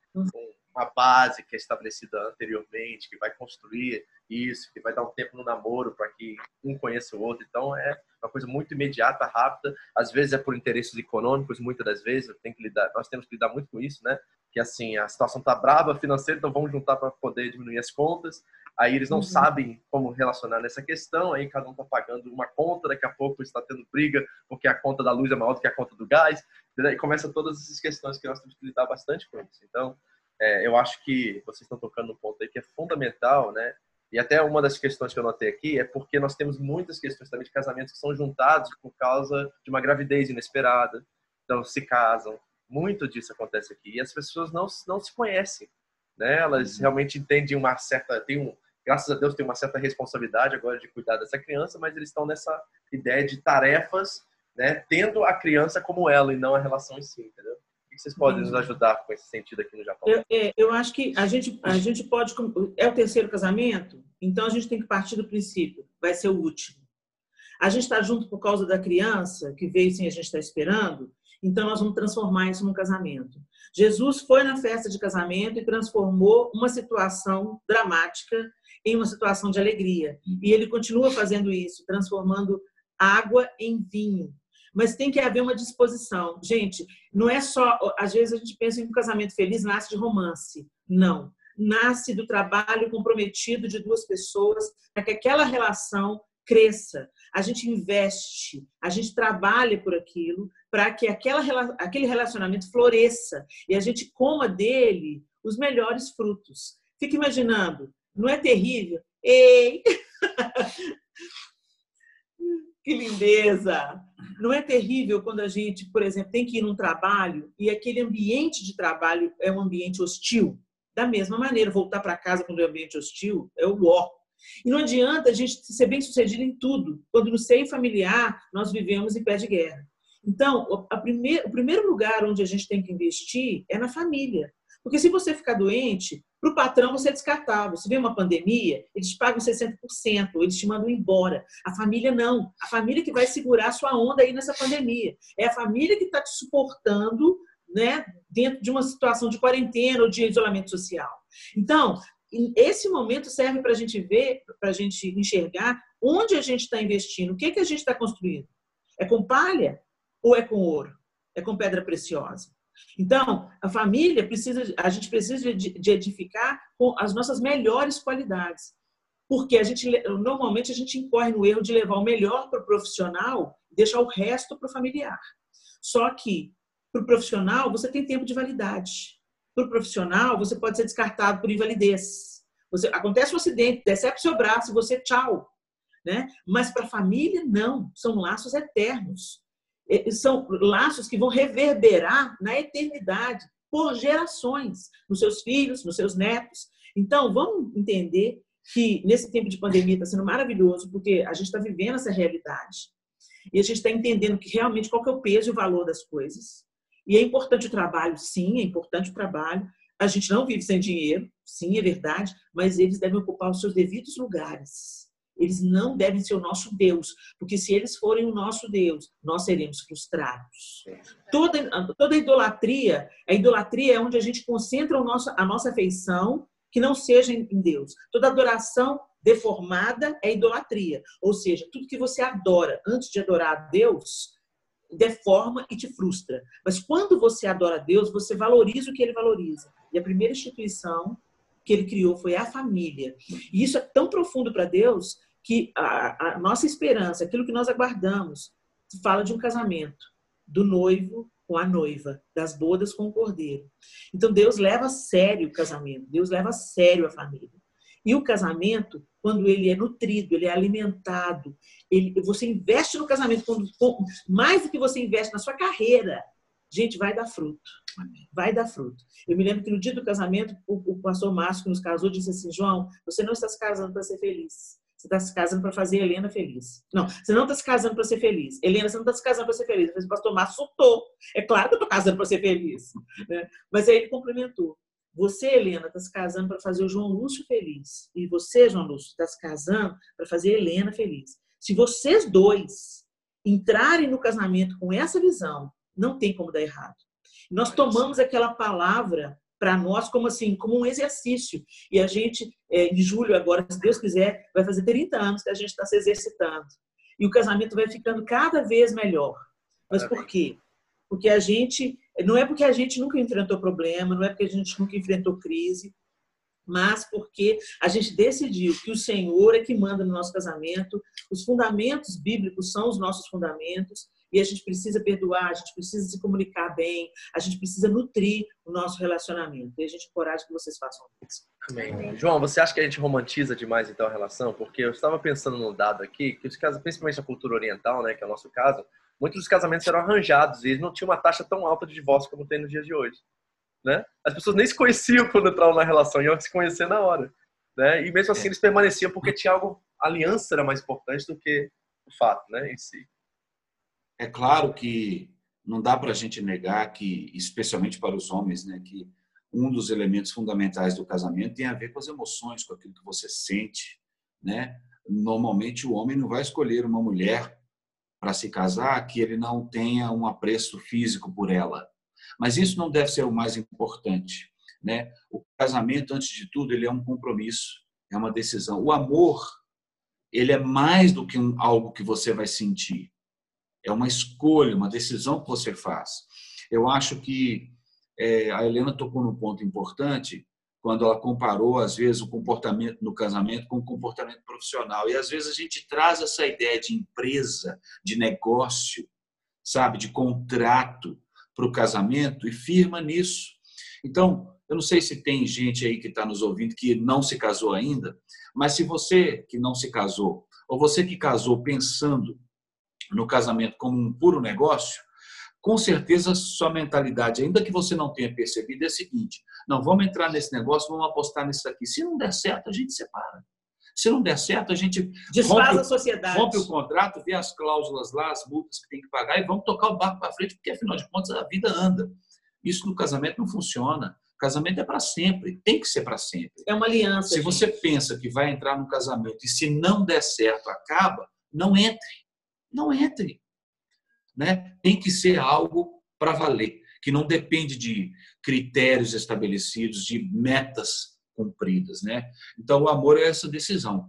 S3: uma base que é estabelecida anteriormente, que vai construir isso, que vai dar um tempo no namoro para que um conheça o outro. Então é uma coisa muito imediata, rápida. Às vezes é por interesses econômicos, muitas das vezes tem que lidar, nós temos que lidar muito com isso, né? Que assim a situação tá brava financeira, então vamos juntar para poder diminuir as contas. Aí eles não uhum. sabem como relacionar nessa questão, aí cada um está pagando uma conta, daqui a pouco está tendo briga porque a conta da luz é maior do que a conta do gás, e começa todas essas questões que nós temos que lidar bastante com isso. Então, é, eu acho que vocês estão tocando no ponto aí que é fundamental, né? E até uma das questões que eu notei aqui é porque nós temos muitas questões também de casamentos que são juntados por causa de uma gravidez inesperada. Então, se casam. Muito disso acontece aqui. E as pessoas não, não se conhecem. Né? Elas uhum. realmente entendem uma certa. Tem um, graças a Deus, tem uma certa responsabilidade agora de cuidar dessa criança, mas eles estão nessa ideia de tarefas, né, tendo a criança como ela e não a relação em si, entendeu? Que vocês podem nos ajudar com esse sentido aqui no Japão?
S2: Eu, é, eu acho que a gente, a gente pode. É o terceiro casamento, então a gente tem que partir do princípio, vai ser o último. A gente está junto por causa da criança que veio sem a gente estar tá esperando, então nós vamos transformar isso num casamento. Jesus foi na festa de casamento e transformou uma situação dramática em uma situação de alegria. E ele continua fazendo isso, transformando água em vinho. Mas tem que haver uma disposição. Gente, não é só. Às vezes a gente pensa que um casamento feliz nasce de romance. Não. Nasce do trabalho comprometido de duas pessoas para que aquela relação cresça. A gente investe, a gente trabalha por aquilo para que aquela, aquele relacionamento floresça e a gente coma dele os melhores frutos. Fica imaginando não é terrível? Ei! que lindeza! Não é terrível quando a gente, por exemplo, tem que ir num trabalho e aquele ambiente de trabalho é um ambiente hostil? Da mesma maneira, voltar para casa quando é um ambiente hostil é o ó. E não adianta a gente ser bem sucedido em tudo, quando no seio familiar nós vivemos em pé de guerra. Então, primeir, o primeiro lugar onde a gente tem que investir é na família. Porque se você ficar doente, para o patrão você é descartável. Se vem uma pandemia, eles pagam 60%, eles te mandam embora. A família não. A família que vai segurar a sua onda aí nessa pandemia. É a família que está te suportando né, dentro de uma situação de quarentena ou de isolamento social. Então, esse momento serve para a gente ver, para a gente enxergar onde a gente está investindo, o que, que a gente está construindo. É com palha ou é com ouro? É com pedra preciosa? Então, a família precisa, a gente precisa de edificar com as nossas melhores qualidades. Porque a gente normalmente a gente incorre no erro de levar o melhor para o profissional e deixar o resto para o familiar. Só que para o profissional você tem tempo de validade. Para o profissional você pode ser descartado por invalidez. Você, acontece um acidente, decepe seu braço, você tchau. Né? Mas para a família, não. São laços eternos são laços que vão reverberar na eternidade, por gerações, nos seus filhos, nos seus netos. Então, vamos entender que nesse tempo de pandemia está sendo maravilhoso, porque a gente está vivendo essa realidade. E a gente está entendendo que realmente qual que é o peso e o valor das coisas. E é importante o trabalho, sim, é importante o trabalho. A gente não vive sem dinheiro, sim, é verdade, mas eles devem ocupar os seus devidos lugares. Eles não devem ser o nosso Deus, porque se eles forem o nosso Deus, nós seremos frustrados. Toda, toda idolatria, a idolatria é onde a gente concentra o nosso, a nossa afeição que não seja em Deus. Toda adoração deformada é idolatria. Ou seja, tudo que você adora antes de adorar a Deus deforma e te frustra. Mas quando você adora a Deus, você valoriza o que ele valoriza. E a primeira instituição que ele criou foi a família. E isso é tão profundo para Deus que a, a, nossa esperança, aquilo que nós aguardamos, fala de um casamento, do noivo com a noiva, das bodas com o cordeiro. Então Deus leva a sério o casamento, Deus leva a sério a família. E o casamento, quando ele é nutrido, ele é alimentado, ele, você investe no casamento, quando, mais do que você investe na sua carreira, gente, vai dar fruto. Vai dar fruto. Eu me lembro que no dia do casamento, o, o pastor Márcio, que nos casou, disse assim: João, você não está se casando para ser feliz. Você está se casando para fazer Helena feliz. Não, você não está se casando para ser feliz. Helena, você não está se casando para ser feliz. O pastor Márcio soltou. É claro que eu estou casando para ser feliz. Né? Mas aí ele complementou. Você, Helena, está se casando para fazer o João Lúcio feliz. E você, João Lúcio, está se casando para fazer a Helena feliz. Se vocês dois entrarem no casamento com essa visão, não tem como dar errado. Nós tomamos aquela palavra para nós como assim, como um exercício. E a gente, é, em julho agora, se Deus quiser, vai fazer 30 anos que a gente está se exercitando. E o casamento vai ficando cada vez melhor. Mas por quê? Porque a gente, não é porque a gente nunca enfrentou problema, não é porque a gente nunca enfrentou crise, mas porque a gente decidiu que o Senhor é que manda no nosso casamento, os fundamentos bíblicos são os nossos fundamentos, e a gente precisa perdoar, a gente precisa se comunicar bem, a gente precisa nutrir o nosso relacionamento. E a gente coragem que vocês façam isso.
S3: Amém. João, você acha que a gente romantiza demais então a relação? Porque eu estava pensando num dado aqui, que os casos, principalmente na cultura oriental, né, que é o nosso caso, muitos dos casamentos eram arranjados e eles não tinham uma taxa tão alta de divórcio como tem nos dias de hoje. Né? As pessoas nem se conheciam quando entravam na relação, iam se conhecer na hora. Né? E mesmo assim é. eles permaneciam porque tinha algo, a aliança era mais importante do que o fato né, em si.
S1: É claro que não dá para a gente negar que, especialmente para os homens, né, que um dos elementos fundamentais do casamento tem a ver com as emoções, com aquilo que você sente, né? Normalmente o homem não vai escolher uma mulher para se casar que ele não tenha um apreço físico por ela. Mas isso não deve ser o mais importante, né? O casamento, antes de tudo, ele é um compromisso, é uma decisão. O amor, ele é mais do que um, algo que você vai sentir. É uma escolha, uma decisão que você faz. Eu acho que é, a Helena tocou num ponto importante quando ela comparou, às vezes, o comportamento no casamento com o comportamento profissional. E, às vezes, a gente traz essa ideia de empresa, de negócio, sabe, de contrato para o casamento e firma nisso. Então, eu não sei se tem gente aí que está nos ouvindo que não se casou ainda, mas se você que não se casou, ou você que casou pensando no casamento como um puro negócio, com certeza sua mentalidade, ainda que você não tenha percebido, é a seguinte: não, vamos entrar nesse negócio, vamos apostar nisso aqui. Se não der certo, a gente separa. Se não der certo, a gente
S2: desfaz rompe, a sociedade.
S1: Rompe o contrato, vê as cláusulas lá, as multas que tem que pagar e vamos tocar o barco para frente, porque afinal de contas a vida anda. Isso no casamento não funciona. Casamento é para sempre, tem que ser para sempre.
S2: É uma aliança.
S1: Se gente. você pensa que vai entrar no casamento e se não der certo, acaba, não entre não entre. Né? Tem que ser algo para valer, que não depende de critérios estabelecidos, de metas cumpridas. Né? Então, o amor é essa decisão.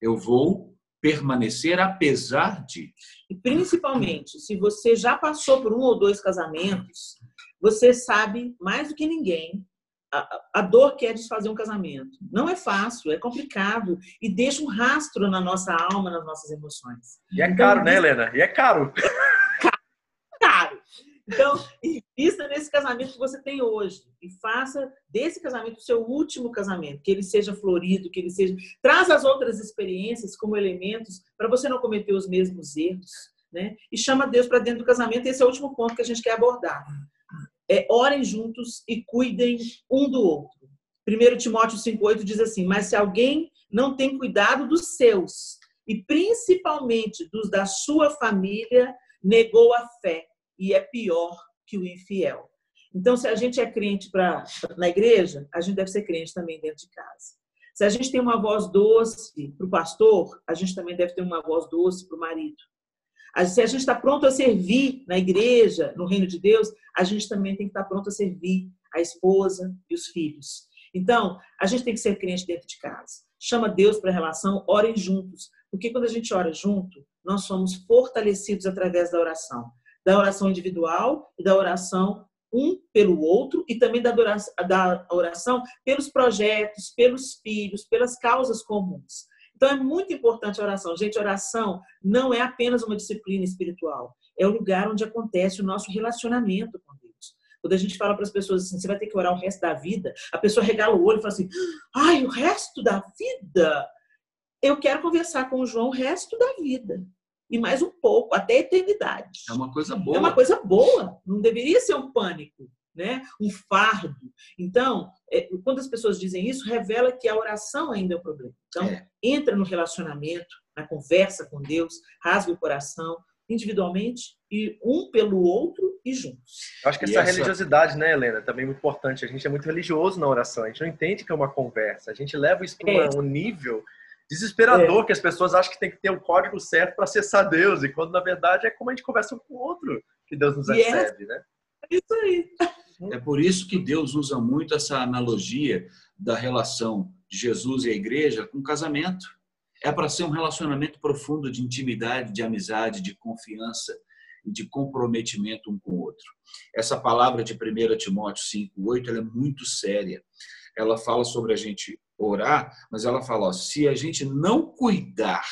S1: Eu vou permanecer apesar de.
S2: E principalmente, se você já passou por um ou dois casamentos, você sabe mais do que ninguém a, a, dor que é desfazer um casamento. Não é fácil, é complicado e deixa um rastro na nossa alma, nas nossas emoções.
S3: E é então, caro, né, Helena? E é caro.
S2: caro. Então, invista nesse casamento que você tem hoje e faça desse casamento o seu último casamento, que ele seja florido, que ele seja. Traz as outras experiências como elementos para você não cometer os mesmos erros, né? E chama Deus para dentro do casamento. Esse é o último ponto que a gente quer abordar é, orem juntos e cuidem um do outro. 1 Timóteo 5,8 diz assim: Mas se alguém não tem cuidado dos seus, e principalmente dos da sua família, negou a fé e é pior que o infiel. Então, se a gente é crente pra, na igreja, a gente deve ser crente também dentro de casa. Se a gente tem uma voz doce para o pastor, a gente também deve ter uma voz doce para o marido. Se a gente está pronto a servir na igreja, no reino de Deus, a gente também tem que estar tá pronto a servir a esposa e os filhos. Então, a gente tem que ser crente dentro de casa. Chama Deus para a relação, orem juntos. Porque quando a gente ora junto, nós somos fortalecidos através da oração. Da oração individual e da oração um pelo outro e também da oração, da oração pelos projetos, pelos filhos, pelas causas comuns. Então é muito importante a oração. Gente, oração não é apenas uma disciplina espiritual, é o lugar onde acontece o nosso relacionamento com Deus. Quando a gente fala para as pessoas assim, você vai ter que orar o resto da vida, a pessoa regala o olho e fala assim: ai, o resto da vida? Eu quero conversar com o João o resto da vida e mais um pouco, até a eternidade.
S1: É uma coisa boa.
S2: É uma coisa boa, não deveria ser um pânico, né? um fardo. Então, é, quando as pessoas dizem isso, revela que a oração ainda é o problema. Então, é. entra no relacionamento, na conversa com Deus, rasga o coração, individualmente e um pelo outro e juntos.
S3: Eu acho que essa, essa, religiosidade, né, Helena, também é muito importante. A gente é muito religioso na oração, a gente não entende que é uma conversa, a gente leva isso para é. um nível desesperador é. que as pessoas acham que tem que ter o um código certo para acessar Deus, e quando na verdade é como a gente conversa um com o outro que Deus nos é recebe, né?
S2: É isso aí.
S1: É por isso que Deus usa muito essa analogia da relação de Jesus e a igreja com casamento. É para ser um relacionamento profundo de intimidade, de amizade, de confiança e de comprometimento um com o outro. Essa palavra de 1 Timóteo 5:8, ela é muito séria. Ela fala sobre a gente orar, mas ela fala: ó, se a gente não cuidar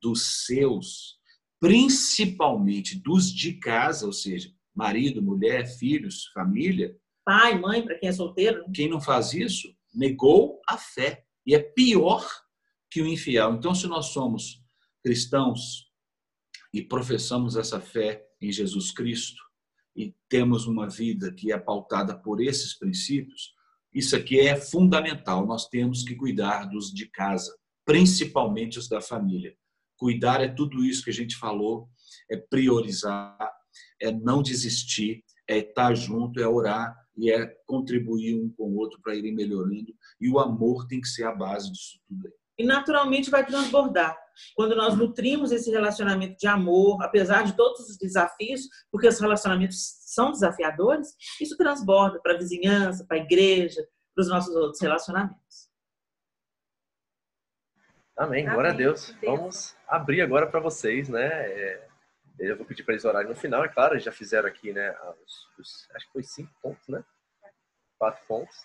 S1: dos seus, principalmente dos de casa, ou seja, marido, mulher, filhos, família,
S2: pai, mãe, para quem é solteiro,
S1: né? quem não faz isso negou a fé e é pior que o infiel. Então, se nós somos cristãos e professamos essa fé em Jesus Cristo e temos uma vida que é pautada por esses princípios, isso aqui é fundamental. Nós temos que cuidar dos de casa, principalmente os da família. Cuidar é tudo isso que a gente falou, é priorizar, é não desistir, é estar junto, é orar e é contribuir um com o outro para irem melhorando. E o amor tem que ser a base disso tudo aí.
S2: E naturalmente vai transbordar. Quando nós nutrimos esse relacionamento de amor, apesar de todos os desafios, porque os relacionamentos são desafiadores, isso transborda para a vizinhança, para a igreja, para os nossos outros relacionamentos.
S3: Amém, glória a Deus. Vamos abrir agora para vocês, né? É, eu vou pedir para eles orarem no final, é claro, eles já fizeram aqui, né? Os, os, acho que foi cinco pontos, né? Quatro pontos.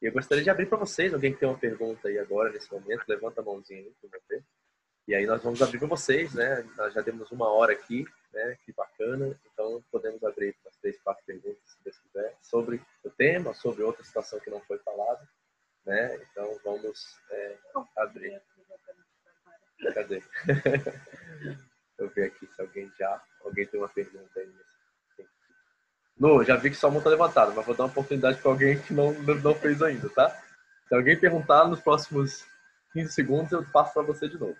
S3: E eu gostaria de abrir para vocês, alguém que tem uma pergunta aí agora, nesse momento, levanta a mãozinha aí para ver. E aí nós vamos abrir para vocês, né? Nós já temos uma hora aqui, né? Que bacana. Então podemos abrir umas três, quatro perguntas, se Deus quiser, sobre o tema, sobre outra situação que não foi falada, né? Então vamos é, abrir. Cadê? eu ver aqui se alguém já, alguém tem uma pergunta aí. No, já vi que sua mão está levantada, mas vou dar uma oportunidade para alguém que não, não fez ainda, tá? Se alguém perguntar nos próximos 15 segundos, eu passo para você de novo.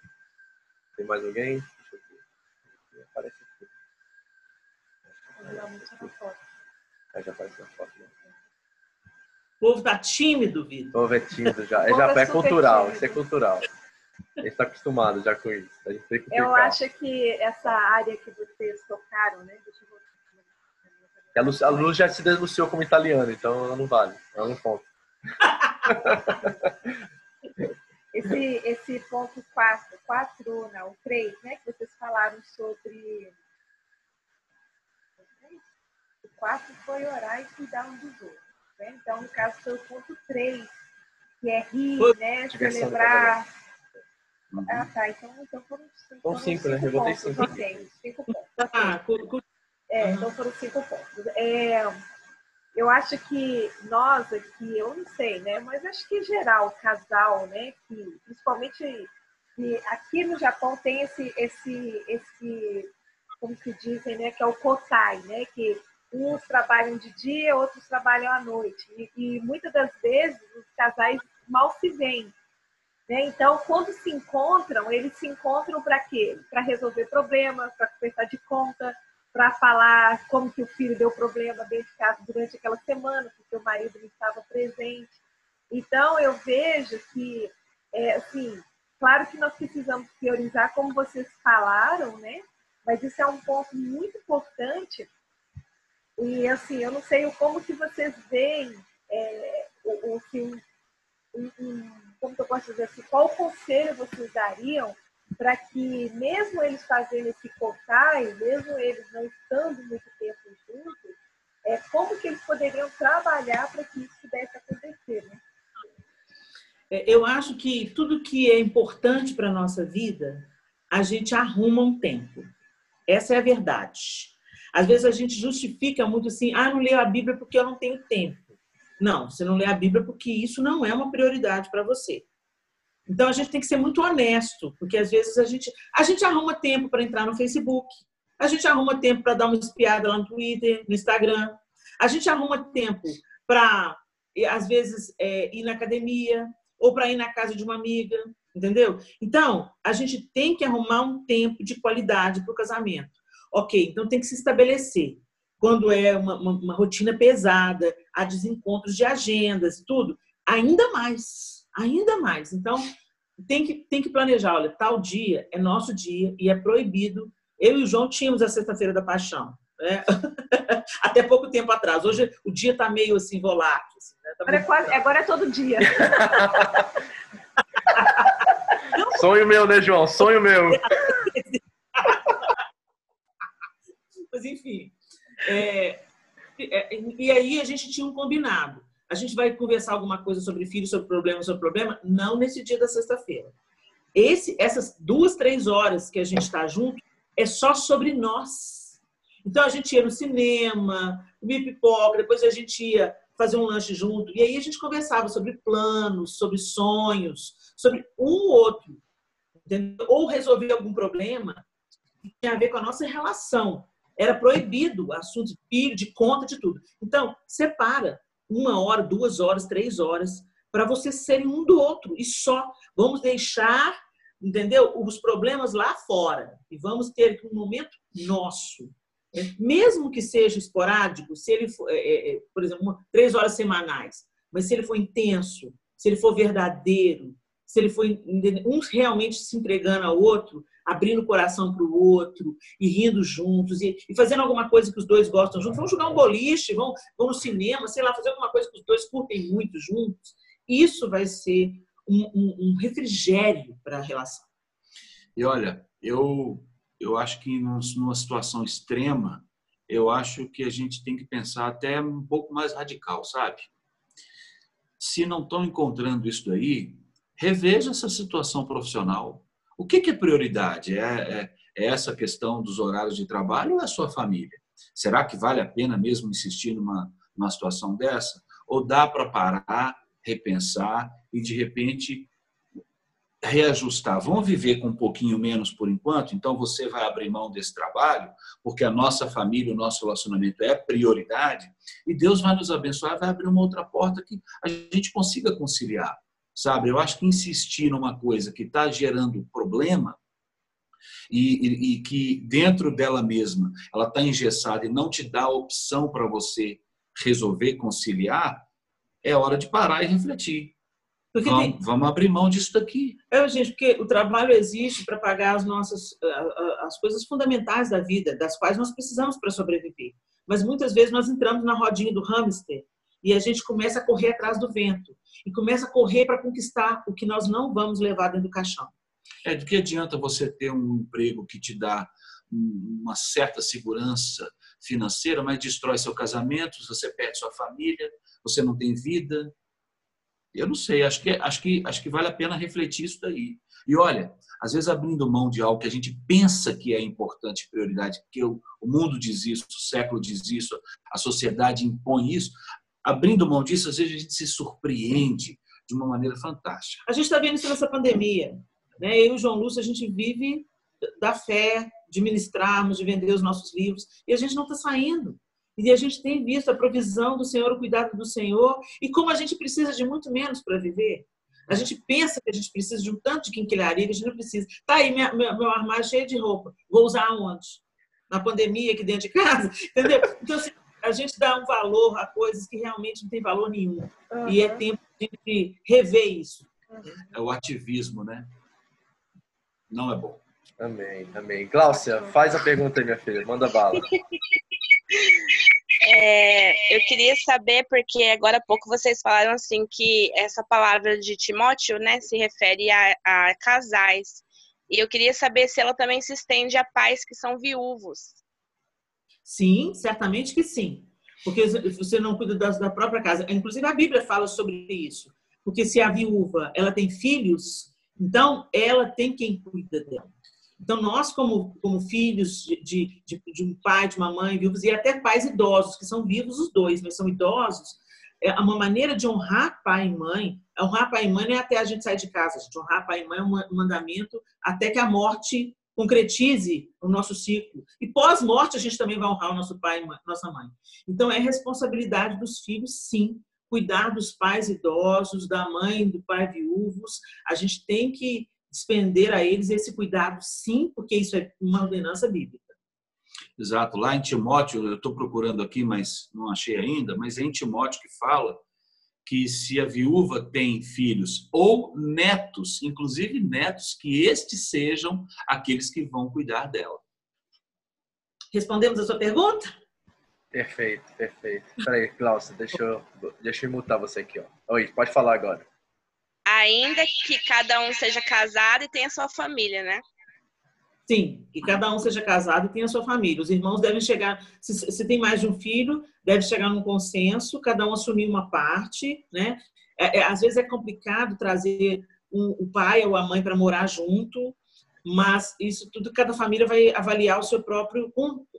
S3: Tem mais alguém? Deixa eu ver. Aparece aqui. Aí já apareceu na foto. Né?
S2: O povo tá tímido, Vitor. O
S3: povo é tímido já. É, já é cultural, isso é cultural. A gente está acostumado já com isso. A gente tem que
S5: eu acho que essa área que vocês tocaram, né? Deixa eu
S3: a Lu, a Lu já se denunciou como italiana, então ela não vale. Ela não conta.
S5: esse, esse ponto 4, 4, não, 3, né, que vocês falaram sobre. O 4 foi orar e cuidar um dos outros. Né? Então, no caso, foi o ponto 3, que é rir, né, celebrar. Uhum. Ah, tá. Então, então foram cinco.
S3: Foram cinco, né? Eu botei cinco.
S5: Ok, cinco pontos. Ah, é, então foram cinco pontos. É, eu acho que nós aqui, eu não sei, né? Mas acho que em geral, casal, né? Que, principalmente que aqui no Japão tem esse, esse, esse, como se dizem, né? Que é o kotai, né? Que uns trabalham de dia, outros trabalham à noite. E, e muitas das vezes os casais mal se veem. Né? Então, quando se encontram, eles se encontram para quê? Para resolver problemas, para conversar de conta, para falar como que o filho deu problema dentro de casa durante aquela semana, porque o marido não estava presente. Então, eu vejo que é, assim, claro que nós precisamos priorizar, como vocês falaram, né? Mas isso é um ponto muito importante. E, assim, eu não sei como que vocês veem é, o, o, assim, um, um, como que eu posso dizer assim, qual conselho vocês dariam para que, mesmo eles fazendo esse cotai, mesmo eles não estando muito tempo juntos, é, como que eles poderiam trabalhar para que isso pudesse acontecer, né?
S2: É, eu acho que tudo que é importante para a nossa vida, a gente arruma um tempo. Essa é a verdade. Às vezes a gente justifica muito assim, ah, não leio a Bíblia porque eu não tenho tempo. Não, você não lê a Bíblia porque isso não é uma prioridade para você. Então a gente tem que ser muito honesto, porque às vezes a gente a gente arruma tempo para entrar no Facebook, a gente arruma tempo para dar uma espiada lá no Twitter, no Instagram, a gente arruma tempo para às vezes é, ir na academia ou para ir na casa de uma amiga, entendeu? Então a gente tem que arrumar um tempo de qualidade para o casamento. Ok, então tem que se estabelecer quando é uma, uma, uma rotina pesada, há desencontros de agendas e tudo, ainda mais, ainda mais. Então, tem que, tem que planejar, olha, tal dia é nosso dia e é proibido. Eu e o João tínhamos a Sexta-feira da Paixão. Né? Até pouco tempo atrás. Hoje o dia está meio assim volátil. Assim,
S5: né? tá agora, é quase, agora é todo dia.
S3: Sonho meu, né, João? Sonho meu.
S2: Mas enfim. É, é, e aí a gente tinha um combinado. A gente vai conversar alguma coisa sobre filho, sobre problema, sobre problema, não nesse dia da sexta-feira. Esse, essas duas, três horas que a gente está junto é só sobre nós. Então a gente ia no cinema, comer pipoca, depois a gente ia fazer um lanche junto, e aí a gente conversava sobre planos, sobre sonhos, sobre um ou outro, entendeu? ou resolver algum problema que tem a ver com a nossa relação. Era proibido assunto de filho, de conta, de tudo. Então, separa uma hora, duas horas, três horas, para vocês serem um do outro. E só vamos deixar, entendeu? Os problemas lá fora. E vamos ter um momento nosso. É, mesmo que seja esporádico, se ele for, é, é, é por exemplo, uma, três horas semanais, mas se ele for intenso, se ele for verdadeiro, se ele for um realmente se entregando ao outro, abrindo o coração para o outro e rindo juntos e, e, fazendo alguma coisa que os dois gostam juntos. Vão jogar um boliche, vão, vão no cinema, sei lá, fazer alguma coisa que os dois curtem muito juntos. Isso vai ser um, um, um refrigério para a relação.
S1: E olha, eu, eu acho que numa situação extrema, eu acho que a gente tem que pensar até um pouco mais radical, sabe? Se não estão encontrando isso daí, reveja essa situação profissional. O que, que é prioridade? É, é, é, essa questão dos horários de trabalho ou é a sua família? Será que vale a pena mesmo insistir numa, numa situação dessa? Ou dá para parar, repensar e, de repente, reajustar? Vamos viver com um pouquinho menos por enquanto? Então, você vai abrir mão desse trabalho, porque a nossa família, o nosso relacionamento é prioridade, e Deus vai nos abençoar, vai abrir uma outra porta que a gente consiga conciliar sabe? Eu acho que insistir numa coisa que está gerando problema e, e, e, que dentro dela mesma ela está engessada e não te dá opção para você resolver, conciliar, é hora de parar e refletir. Porque vamos, tem... vamos abrir mão disso daqui.
S2: É, gente, porque o trabalho existe para pagar as nossas as coisas fundamentais da vida, das quais nós precisamos para sobreviver. Mas muitas vezes nós entramos na rodinha do hamster e a gente começa a correr atrás do vento e começa a correr para conquistar o que nós não vamos levar dentro do caixão.
S1: É do que adianta você ter um emprego que te dá uma certa segurança financeira, mas destrói seu casamento, você perde sua família, você não tem vida. Eu não sei, acho que acho que acho que vale a pena refletir isso daí. E olha, às vezes abrindo mão de algo que a gente pensa que é importante, prioridade, porque o, o mundo diz isso, o século diz isso, a sociedade impõe isso, abrindo mão disso, às vezes a gente se surpreende de uma maneira fantástica.
S2: A gente está vendo isso nessa pandemia. Né? Eu e o João Lúcio, a gente vive da fé, de ministrarmos, de vender os nossos livros, e a gente não está saindo. E a gente tem visto a provisão do Senhor, o cuidado do Senhor, e como a gente precisa de muito menos para viver. A gente pensa que a gente precisa de um tanto de quinquilharia que a gente não precisa. Tá aí minha, meu, armário cheio de roupa. Vou usar onde? Na pandemia, aqui dentro de casa? Entendeu? Então, assim, a gente dá um valor a coisas que realmente não tem valor nenhum. Uhum. E é tempo de rever isso.
S1: é o ativismo, né? Não é bom.
S3: Amém, amém. Gláucia, faz a pergunta aí, minha filha. Manda bala.
S6: É, eu queria saber, porque agora há pouco vocês falaram assim que essa palavra de Timóteo, né, se refere a, a casais. E eu queria saber se ela também se estende a pais que são viúvos.
S2: Sim, certamente que sim. Porque você não cuida da, própria casa. Inclusive a Bíblia fala sobre isso. Porque se a viúva ela tem filhos, então ela tem quem cuida dela. Então, nós, como, como filhos de, de, de, um pai, de uma mãe, vivos, e até pais idosos, que são vivos os dois, mas são idosos, é uma maneira de honrar pai e mãe. Honrar pai e mãe não é até a gente sair de casa, a gente honrar pai e mãe é um mandamento até que a morte concretize o nosso ciclo. E pós-morte, a gente também vai honrar o nosso pai e nossa mãe. Então, é responsabilidade dos filhos, sim, cuidar dos pais idosos, da mãe, do pai viúvos. A gente tem que despender a eles esse cuidado, sim, porque isso é uma ordenança bíblica.
S1: Exato. Lá em Timóteo, eu estou procurando aqui, mas não achei ainda, mas é em Timóteo que fala que se a viúva tem filhos ou netos, inclusive netos, que estes sejam aqueles que vão cuidar dela.
S2: Respondemos a sua pergunta?
S3: Perfeito, perfeito. Peraí, Glaucia, deixa eu, deixa eu mutar você aqui. Ó. Oi, pode falar agora
S6: ainda que cada um seja casado e tenha sua família, né?
S2: Sim, que cada um seja casado e tenha sua família. Os irmãos devem chegar, se, se tem mais de um filho, deve chegar num consenso, cada um assumir uma parte, né? É, é, às vezes é complicado trazer um, o pai ou a mãe para morar junto, mas isso tudo cada família vai avaliar o seu próprio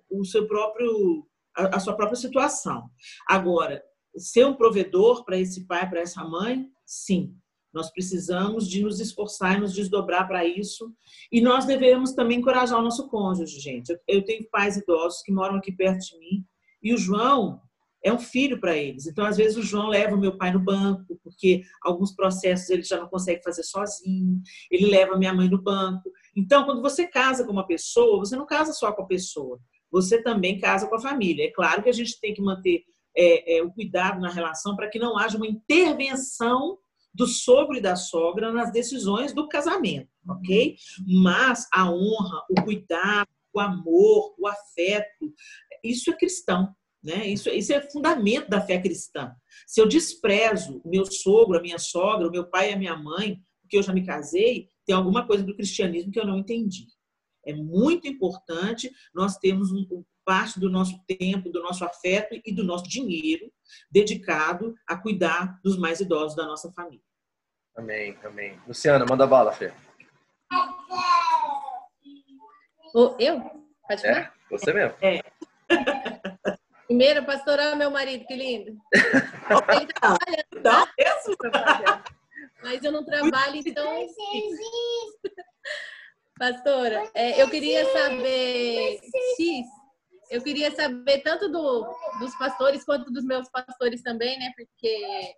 S2: o seu próprio a, a sua própria situação. Agora, ser um provedor para esse pai, para essa mãe, sim, nós precisamos de nos esforçar e nos desdobrar para isso. E nós devemos também encorajar o nosso cônjuge, gente. Eu tenho pais idosos que moram aqui perto de mim e o João é um filho para eles. Então, às vezes, o João leva o meu pai no banco, porque alguns processos ele já não consegue fazer sozinho. Ele leva minha mãe no banco. Então, quando você casa com uma pessoa, você não casa só com a pessoa, você também casa com a família. É claro que a gente tem que manter é, é, o cuidado na relação para que não haja uma intervenção do sogro e da sogra nas decisões do casamento, ok? Mas a honra, o cuidado, o amor, o afeto, isso é cristão, né? Isso, isso é fundamento da fé cristã. Se eu desprezo o meu sogro, a minha sogra, o meu pai e a minha mãe, porque eu já me casei, tem alguma coisa do cristianismo que eu não entendi. É muito importante nós termos um, parte do nosso tempo, do nosso afeto e do nosso dinheiro dedicado a cuidar dos mais idosos da nossa família.
S3: Amém, amém. Luciana, manda bala, Fê.
S4: Oh, eu? Pode falar? É,
S3: você mesmo.
S2: É.
S4: Primeiro, pastorar meu marido, que lindo. Ele tá trabalhando.
S2: Tá mesmo?
S4: Mas eu não trabalho, então. Pastora, é, eu queria saber. X, eu queria saber tanto do, dos pastores quanto dos meus pastores também, né? Porque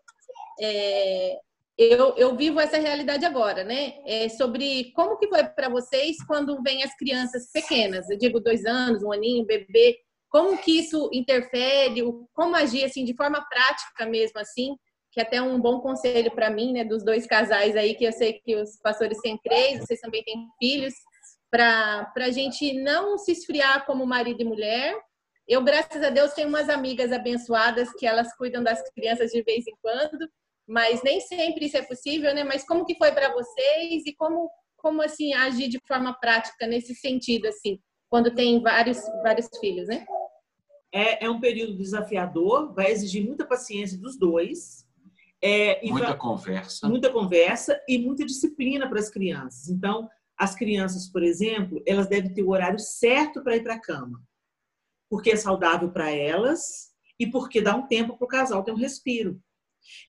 S4: é, eu, eu vivo essa realidade agora, né? É sobre como que foi para vocês quando vem as crianças pequenas, eu digo dois anos, um aninho, bebê, como que isso interfere, como agir assim de forma prática mesmo assim, que é até um bom conselho para mim, né, dos dois casais aí que eu sei que os pastores têm três, vocês também têm filhos, para a gente não se esfriar como marido e mulher. Eu, graças a Deus, tenho umas amigas abençoadas que elas cuidam das crianças de vez em quando, mas nem sempre isso é possível, né? Mas como que foi para vocês e como como assim agir de forma prática nesse sentido assim, quando tem vários vários filhos, né?
S2: É, é um período desafiador, vai exigir muita paciência dos dois.
S1: É, muita vai, conversa.
S2: Muita conversa e muita disciplina para as crianças. Então, as crianças, por exemplo, elas devem ter o horário certo para ir para a cama, porque é saudável para elas e porque dá um tempo para o casal ter um respiro.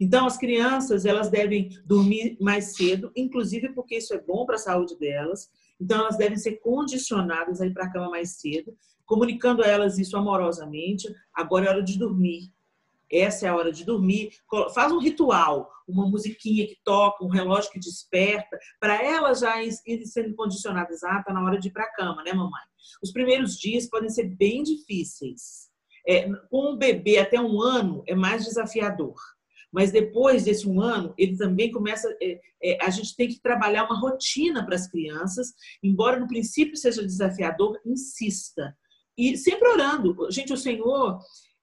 S2: Então, as crianças elas devem dormir mais cedo, inclusive porque isso é bom para a saúde delas. Então, elas devem ser condicionadas a ir para a cama mais cedo, comunicando a elas isso amorosamente. Agora é hora de dormir. Essa é a hora de dormir. Faz um ritual, uma musiquinha que toca, um relógio que desperta, para elas já irem sendo condicionadas. Ah, tá na hora de ir para a cama, né, mamãe? Os primeiros dias podem ser bem difíceis. É, com um bebê até um ano é mais desafiador Mas depois desse um ano, ele também começa. É, é, a gente tem que trabalhar uma rotina para as crianças, embora no princípio seja desafiador, insista. E sempre orando. Gente, o Senhor,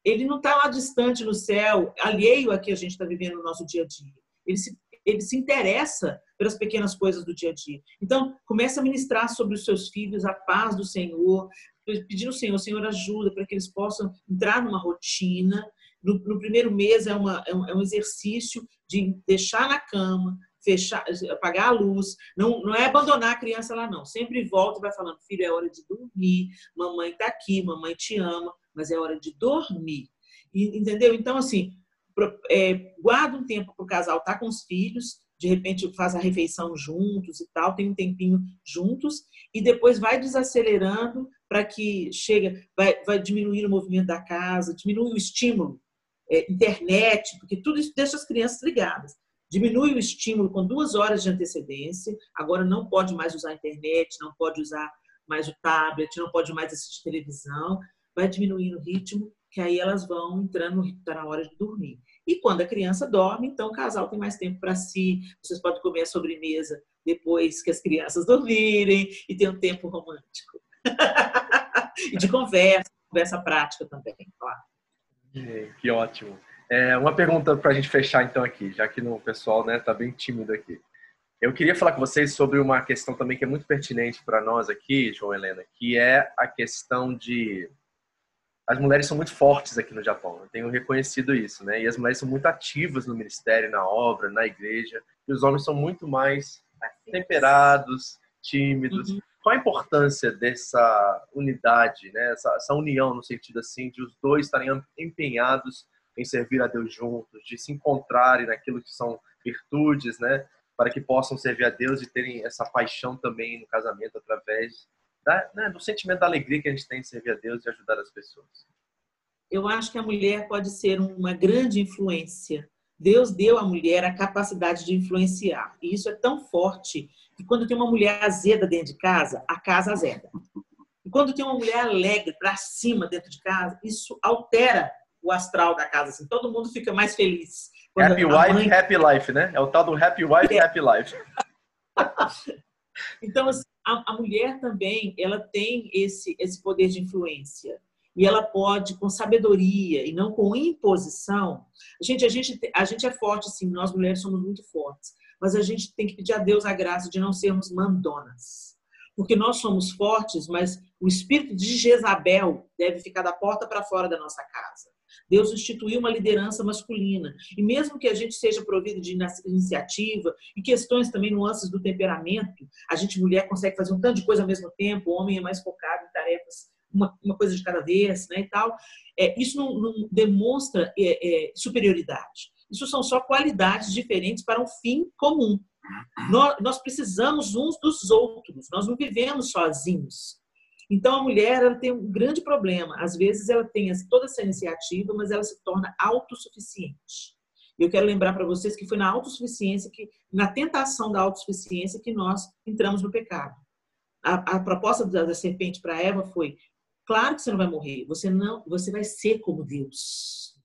S2: ele não está lá distante no céu, alheio a que a gente está vivendo no nosso dia a dia. Ele se, ele se interessa pelas pequenas coisas do dia a dia. Então, comece a ministrar sobre os seus filhos a paz do Senhor, pedindo ao Senhor, Senhor, ajuda para que eles possam entrar numa rotina, no, no primeiro mês é, uma, é, um, é um exercício de deixar na cama, fechar, apagar a luz. Não, não é abandonar a criança lá, não. Sempre volta e vai falando, filho, é hora de dormir, mamãe está aqui, mamãe te ama, mas é hora de dormir. E, entendeu? Então, assim, é, guarda um tempo para o casal estar tá com os filhos, de repente faz a refeição juntos e tal, tem um tempinho juntos, e depois vai desacelerando para que chega, vai, vai diminuir o movimento da casa, diminui o estímulo é, internet, porque tudo isso deixa as crianças ligadas. Diminui o estímulo com duas horas de antecedência. Agora não pode mais usar a internet, não pode usar mais o tablet, não pode mais assistir televisão. Vai diminuindo o ritmo, que aí elas vão entrando está na hora de dormir. E quando a criança dorme, então o casal tem mais tempo para si. Vocês podem comer a sobremesa depois que as crianças dormirem e ter um tempo romântico. e de conversa, conversa prática também, claro.
S3: Que ótimo. É, uma pergunta para a gente fechar então aqui, já que o pessoal está né, tá bem tímido aqui. Eu queria falar com vocês sobre uma questão também que é muito pertinente para nós aqui, João Helena, que é a questão de as mulheres são muito fortes aqui no Japão. Eu tenho reconhecido isso, né? E as mulheres são muito ativas no ministério, na obra, na igreja. E os homens são muito mais temperados, tímidos. Uhum. Qual a importância dessa unidade, né? Essa, essa, união no sentido assim de os dois estarem empenhados em servir a Deus juntos, de se encontrarem naquilo que são virtudes, né? Para que possam servir a Deus e terem essa paixão também no casamento através da, né, do sentimento da alegria que a gente tem em servir a Deus e ajudar as pessoas.
S2: Eu acho que a mulher pode ser uma grande influência. Deus deu à mulher a capacidade de influenciar. E isso é tão forte que quando tem uma mulher azeda dentro de casa, a casa azeda. E quando tem uma mulher alegre para cima dentro de casa, isso altera o astral da casa. Assim, todo mundo fica mais feliz.
S3: happy wife, mãe... happy life, né? É o tal do happy wife, é. happy life.
S2: então, assim, a, a, mulher também, ela tem esse, esse poder de influência. E ela pode, com sabedoria e não com imposição. Gente, a gente, a gente é forte, sim, nós mulheres somos muito fortes mas a gente tem que pedir a Deus a graça de não sermos mandonas. Porque nós somos fortes, mas o espírito de Jezabel deve ficar da porta para fora da nossa casa. Deus instituiu uma liderança masculina. E mesmo que a gente seja provido de iniciativa e questões também, nuances do temperamento, a gente, mulher, consegue fazer um tanto de coisa ao mesmo tempo, o homem é mais focado em tarefas, uma, uma coisa de cada vez, né, e tal. É, isso não, não demonstra é, é, superioridade. Isso são só qualidades diferentes para um fim comum. Nós, nós precisamos uns dos outros, nós não vivemos sozinhos. Então, a mulher ela tem um grande problema. Às vezes, ela tem toda essa iniciativa, mas ela se torna autossuficiente. Eu quero lembrar para vocês que foi na autossuficiência, que, na tentação da autossuficiência, que nós entramos no pecado. A, a proposta da, da serpente para Eva foi: claro que você não vai morrer, você não, você vai ser como Deus.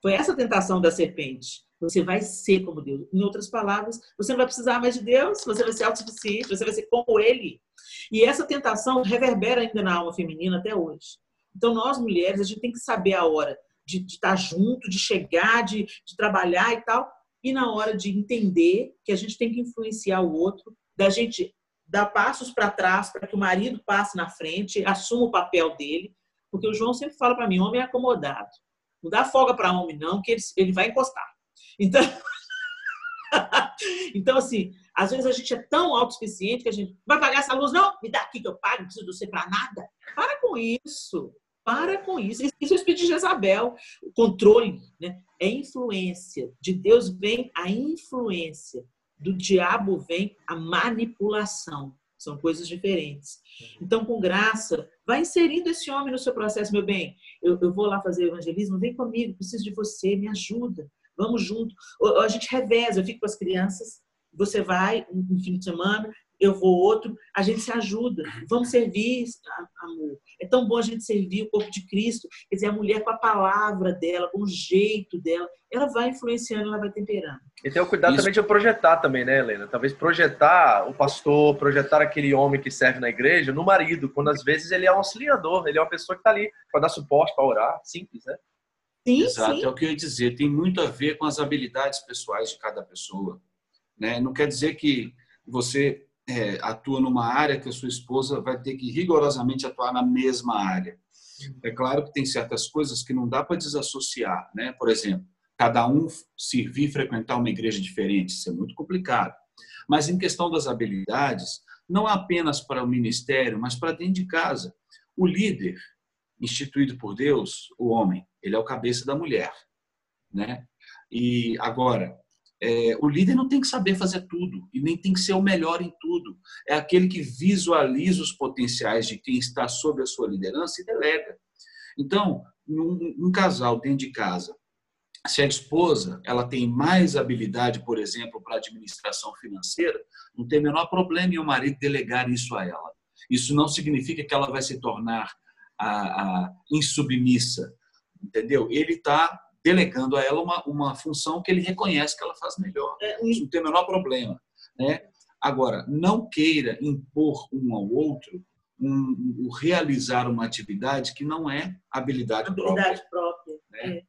S2: Foi essa a tentação da serpente. Você vai ser como Deus. Em outras palavras, você não vai precisar mais de Deus, você vai ser autossuficiente, você vai ser como Ele. E essa tentação reverbera ainda na alma feminina até hoje. Então, nós mulheres, a gente tem que saber a hora de, estar junto, de chegar, de, de trabalhar e tal, e na hora de entender que a gente tem que influenciar o outro, da gente dar passos para trás para que o marido passe na frente, assuma o papel dele, porque o João sempre fala para mim, homem é acomodado. Não dá folga para homem, não, que ele, ele vai encostar. Então, então, assim, às vezes a gente é tão autossuficiente que a gente vai pagar essa luz, não, me dá aqui que eu pago, não preciso de você para nada. Para com isso. Para com isso. Isso é o espírito de Jezabel. O controle né? é influência. De Deus vem a influência. Do diabo vem a manipulação. São coisas diferentes. Então, com graça, vai inserindo esse homem no seu processo, meu bem. Eu, eu vou lá fazer evangelismo, vem comigo, preciso de você, me ajuda. Vamos junto. A gente reveza, eu fico com as crianças, você vai um fim de semana, eu vou outro, a gente se ajuda. Vamos servir, amor. É tão bom a gente servir o corpo de Cristo. Quer dizer, a mulher com a palavra dela, com o jeito dela, ela vai influenciando, ela vai temperando.
S3: E tem o cuidado Isso. também de projetar também, né, Helena? Talvez projetar o pastor, projetar aquele homem que serve na igreja no marido, quando às vezes ele é um auxiliador, ele é uma pessoa que está ali para dar suporte, para orar. Simples, né?
S1: Sim, Exato, sim. é o que eu ia dizer. Tem muito a ver com as habilidades pessoais de cada pessoa. Né? Não quer dizer que você é, atua numa área que a sua esposa vai ter que rigorosamente atuar na mesma área. É claro que tem certas coisas que não dá para desassociar, né? Por exemplo, cada um servir e frequentar uma igreja diferente, isso é muito complicado. Mas em questão das habilidades, não apenas para o ministério, mas para dentro de casa. O líder instituído por Deus, o homem, ele é o cabeça da mulher, né? E agora, é, o líder não tem que saber fazer tudo e nem tem que ser o melhor em tudo. É aquele que visualiza os potenciais de quem está sob a sua liderança e delega. Então, num casal dentro de casa, se a esposa ela tem mais habilidade, por exemplo, para administração financeira, não tem o menor problema em o marido delegar isso a ela. Isso não significa que ela vai se tornar a, a insubmissa, entendeu? Ele está delegando a ela uma, uma função que ele reconhece que ela faz melhor. É, Isso não tem o menor problema. Né? Agora, não queira impor um ao outro um, um, realizar uma atividade que não é habilidade,
S2: habilidade própria. própria né? é.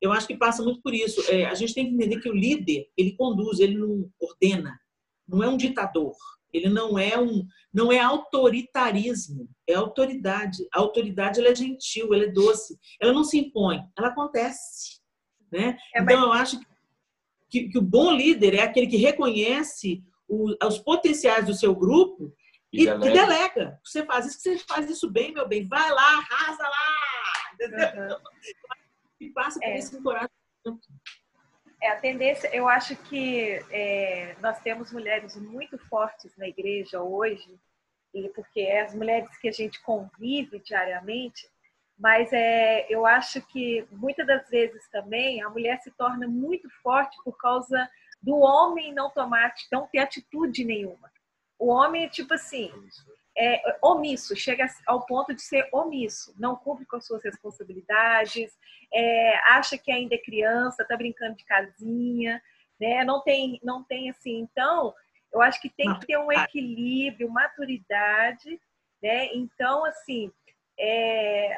S2: Eu acho que passa muito por isso. É, a gente tem que entender que o líder, ele conduz, ele não ordena, não é um ditador. Ele não é um, não é autoritarismo, é autoridade. A autoridade ela é gentil, ela é doce, ela não se impõe, ela acontece, né? É, então eu acho que, que, o bom líder é aquele que reconhece o, os potenciais do seu grupo e, e, delega. e, delega. Você faz isso, você faz isso bem, meu bem, vai lá, arrasa lá, uhum. e passa por é. esse encorajamento.
S5: É, a tendência, eu acho que é, nós temos mulheres muito fortes na igreja hoje, e porque é as mulheres que a gente convive diariamente, mas é, eu acho que muitas das vezes também a mulher se torna muito forte por causa do homem não tomar, não ter atitude nenhuma. O homem, tipo assim, é omisso, chega ao ponto de ser omisso, não cumpre com as suas responsabilidades, é, acha que ainda é criança, está brincando de casinha, né? Não tem, não tem assim. Então, eu acho que tem que ter um equilíbrio, maturidade, né? Então, assim, é,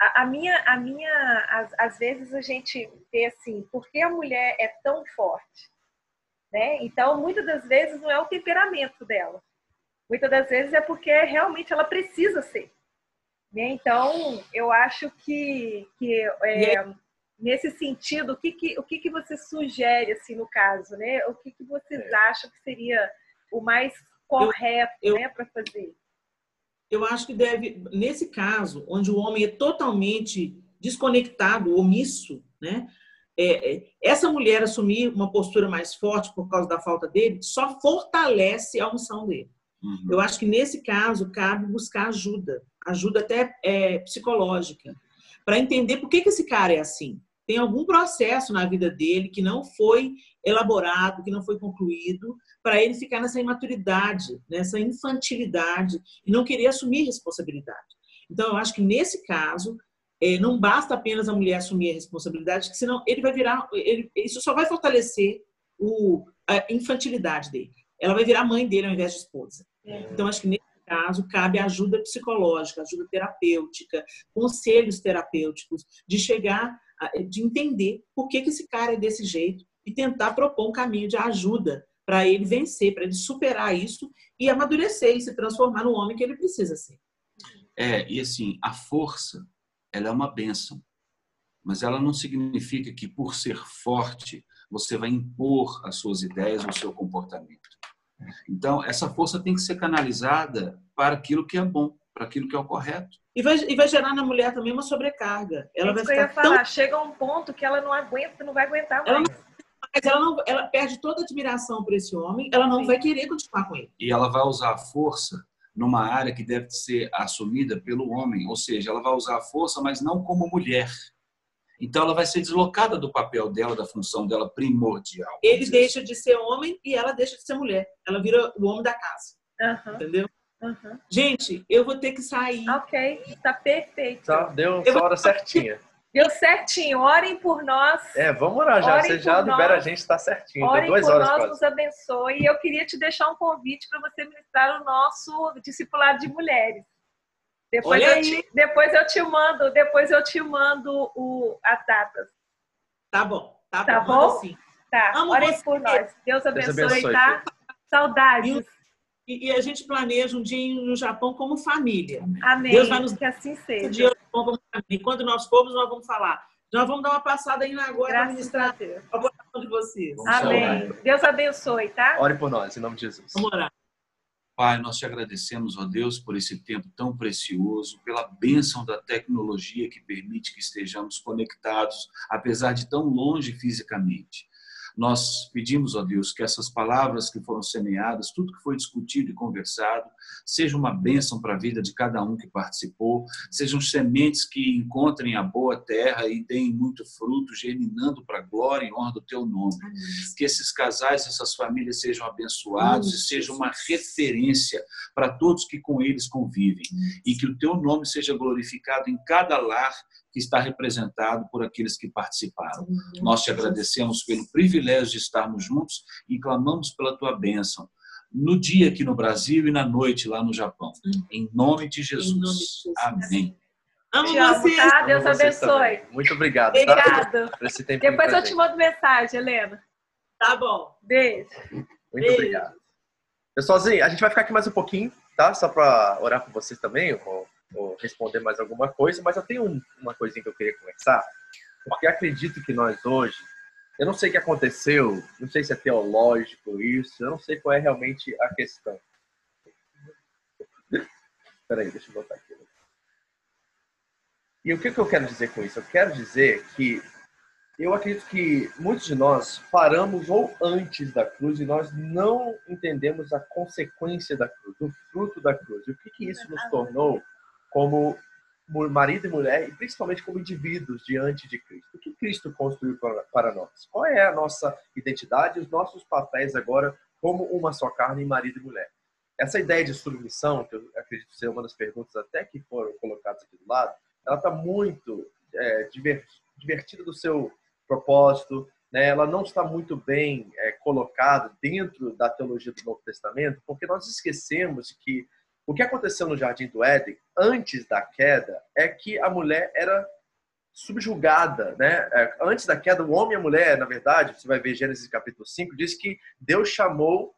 S5: a, a, minha, a minha, às, às vezes a gente vê assim, por que a mulher é tão forte, né? Então, muitas das vezes não é o temperamento dela muitas das vezes é porque realmente ela precisa ser. Né? Então, eu acho que, que é, nesse sentido, o que, que, o que, que você sugere, assim, no caso? Né? O que, que vocês é. acham que seria o mais correto né, para fazer?
S2: Eu acho que deve, nesse caso, onde o homem é totalmente desconectado, omisso, né? É, é, essa mulher assumir uma postura mais forte por causa da falta dele só fortalece a unção dele. Uhum. Eu acho que nesse caso cabe buscar ajuda, ajuda até é, psicológica, para entender por que, que esse cara é assim. Tem algum processo na vida dele que não foi elaborado, que não foi concluído, para ele ficar nessa imaturidade, nessa infantilidade e não querer assumir responsabilidade. Então, eu acho que nesse caso, é, não basta apenas a mulher assumir a responsabilidade, que senão ele vai virar, ele, isso só vai fortalecer o, a infantilidade dele. Ela vai virar mãe dele ao invés de esposa. Então, acho que nesse caso cabe ajuda psicológica, ajuda terapêutica, conselhos terapêuticos, de chegar, de entender por que, que esse cara é desse jeito e tentar propor um caminho de ajuda para ele vencer, para ele superar isso e amadurecer e se transformar no homem que ele precisa ser.
S1: É, e assim, a força, ela é uma benção, mas ela não significa que por ser forte você vai impor as suas ideias o seu comportamento. Então, essa força tem que ser canalizada para aquilo que é bom, para aquilo que é o correto.
S2: E vai, e vai gerar na mulher também uma sobrecarga. Ela é vai
S5: ficar falar. Tão... Chega a um ponto que ela não aguenta, não vai aguentar mais.
S2: Ela não, mas ela, não, ela perde toda a admiração por esse homem, ela não Sim. vai querer continuar com ele.
S1: E ela vai usar a força numa área que deve ser assumida pelo homem, ou seja, ela vai usar a força, mas não como mulher. Então, ela vai ser deslocada do papel dela, da função dela primordial.
S2: Ele deixa assim. de ser homem e ela deixa de ser mulher. Ela vira o homem da casa. Uhum. Entendeu? Uhum. Gente, eu vou ter que sair.
S5: Ok, está perfeito.
S3: Tá, deu sua hora certinha.
S5: Deu certinho. Orem por nós.
S3: É, vamos orar já. Orem você já libera nós. a gente, está certinho.
S5: Orem duas por horas nós, quase. nos abençoe. E eu queria te deixar um convite para você ministrar o nosso discipulado de mulheres. Depois eu, te, depois eu te mando, depois eu te mando o, as datas.
S2: Tá bom,
S5: tá, tá bom? Sim. Tá. Amo Orem por nós. Deus abençoe, Deus abençoe tá? Saudades.
S2: E, e, a gente planeja um dia no Japão como família.
S5: Amém. Deus vai nos que assim seja. Um dia
S2: como família. Quando nós formos, nós vamos falar. Nós vamos dar uma passada aí agora para ministrar a votação de vocês.
S5: Amém. Deus abençoe, tá?
S3: Ore por nós, em nome de Jesus.
S2: Vamos orar.
S1: Pai, nós te agradecemos, ó Deus, por esse tempo tão precioso, pela bênção da tecnologia que permite que estejamos conectados, apesar de tão longe fisicamente. Nós pedimos, ó Deus, que essas palavras que foram semeadas, tudo que foi discutido e conversado, seja uma bênção para a vida de cada um que participou, sejam sementes que encontrem a boa terra e deem muito fruto, germinando para a glória e honra do teu nome. Que esses casais, essas famílias sejam abençoados e sejam uma referência para todos que com eles convivem. E que o teu nome seja glorificado em cada lar que está representado por aqueles que participaram. Nós te agradecemos pelo privilégio de estarmos juntos e clamamos pela tua bênção no dia aqui no Brasil e na noite lá no Japão. Em nome de Jesus. Nome de Jesus. Amém.
S5: Amo você. Tá? Deus abençoe.
S3: Muito obrigado.
S5: Obrigado. Tá? Depois eu te mando mensagem, Helena.
S2: Tá bom.
S5: Beijo.
S3: Muito Beijo. obrigado. Pessoalzinho, a gente vai ficar aqui mais um pouquinho, tá? Só para orar por vocês também ou responder mais alguma coisa, mas eu tenho um, uma coisinha que eu queria conversar, porque acredito que nós hoje, eu não sei o que aconteceu, não sei se é teológico isso, eu não sei qual é realmente a questão. Espera aí, deixa eu botar aqui. E o que, que eu quero dizer com isso? Eu quero dizer que eu acredito que muitos de nós paramos ou antes da cruz e nós não entendemos a consequência da cruz, o fruto da cruz. E o que, que isso nos tornou como marido e mulher, e principalmente como indivíduos diante de Cristo. O que Cristo construiu para nós? Qual é a nossa identidade os nossos papéis agora como uma só carne, marido e mulher? Essa ideia de submissão, que eu acredito ser uma das perguntas até que foram colocadas aqui do lado, ela está muito é, divertida do seu propósito, né? ela não está muito bem é, colocada dentro da teologia do Novo Testamento, porque nós esquecemos que o que aconteceu no Jardim do Éden, antes da queda, é que a mulher era subjugada, né? É, antes da queda, o homem e a mulher, na verdade, você vai ver Gênesis capítulo 5, diz que Deus chamou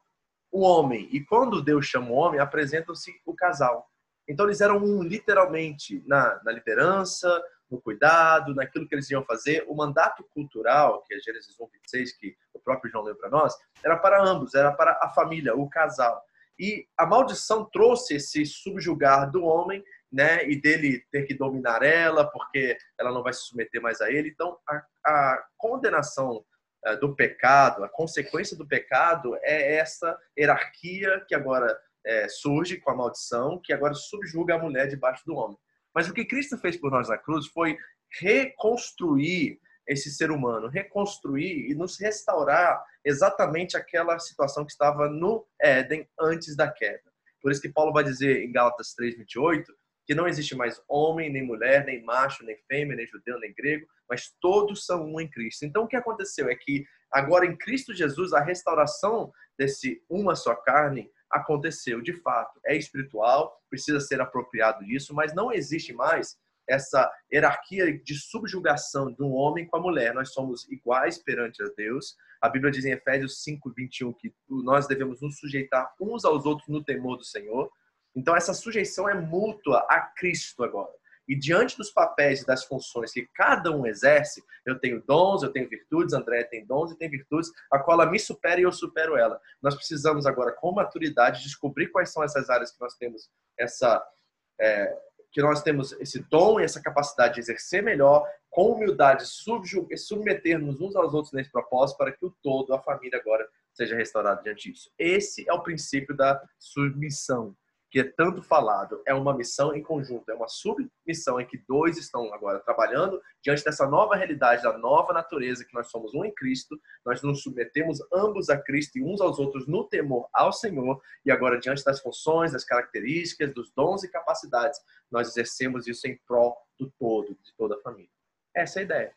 S3: o homem. E quando Deus chama o homem, apresentam-se o casal. Então eles eram um, literalmente, na, na liderança, no cuidado, naquilo que eles iam fazer. O mandato cultural, que é Gênesis 1, 26, que o próprio João leu para nós, era para ambos, era para a família, o casal. E a maldição trouxe esse subjugar do homem, né? E dele ter que dominar ela, porque ela não vai se submeter mais a ele. Então, a, a condenação uh, do pecado, a consequência do pecado é essa hierarquia que agora é, surge com a maldição, que agora subjuga a mulher debaixo do homem. Mas o que Cristo fez por nós na cruz foi reconstruir esse ser humano, reconstruir e nos restaurar exatamente aquela situação que estava no Éden antes da queda. Por isso que Paulo vai dizer em Gálatas 3:28 que não existe mais homem, nem mulher, nem macho, nem fêmea, nem judeu, nem grego, mas todos são um em Cristo. Então o que aconteceu é que agora em Cristo Jesus a restauração desse uma só carne aconteceu de fato. É espiritual, precisa ser apropriado disso, mas não existe mais essa hierarquia de subjugação um homem com a mulher. Nós somos iguais perante a Deus. A Bíblia diz em Efésios 5, 21 que nós devemos nos sujeitar uns aos outros no temor do Senhor. Então, essa sujeição é mútua a Cristo agora. E diante dos papéis e das funções que cada um exerce, eu tenho dons, eu tenho virtudes, André tem dons e tem virtudes, a qual ela me supera e eu supero ela. Nós precisamos agora, com maturidade, descobrir quais são essas áreas que nós temos essa é, que nós temos esse dom e essa capacidade de exercer melhor, com humildade, submeter-nos uns aos outros nesse propósito, para que o todo, a família agora, seja restaurado diante disso. Esse é o princípio da submissão, que é tanto falado, é uma missão em conjunto, é uma submissão em que dois estão agora trabalhando diante dessa nova realidade, da nova natureza que nós somos um em Cristo, nós nos submetemos ambos a Cristo e uns aos outros no temor ao Senhor, e agora diante das funções, das características, dos dons e capacidades, nós exercemos isso em prol do todo, de toda a família. Essa é a ideia.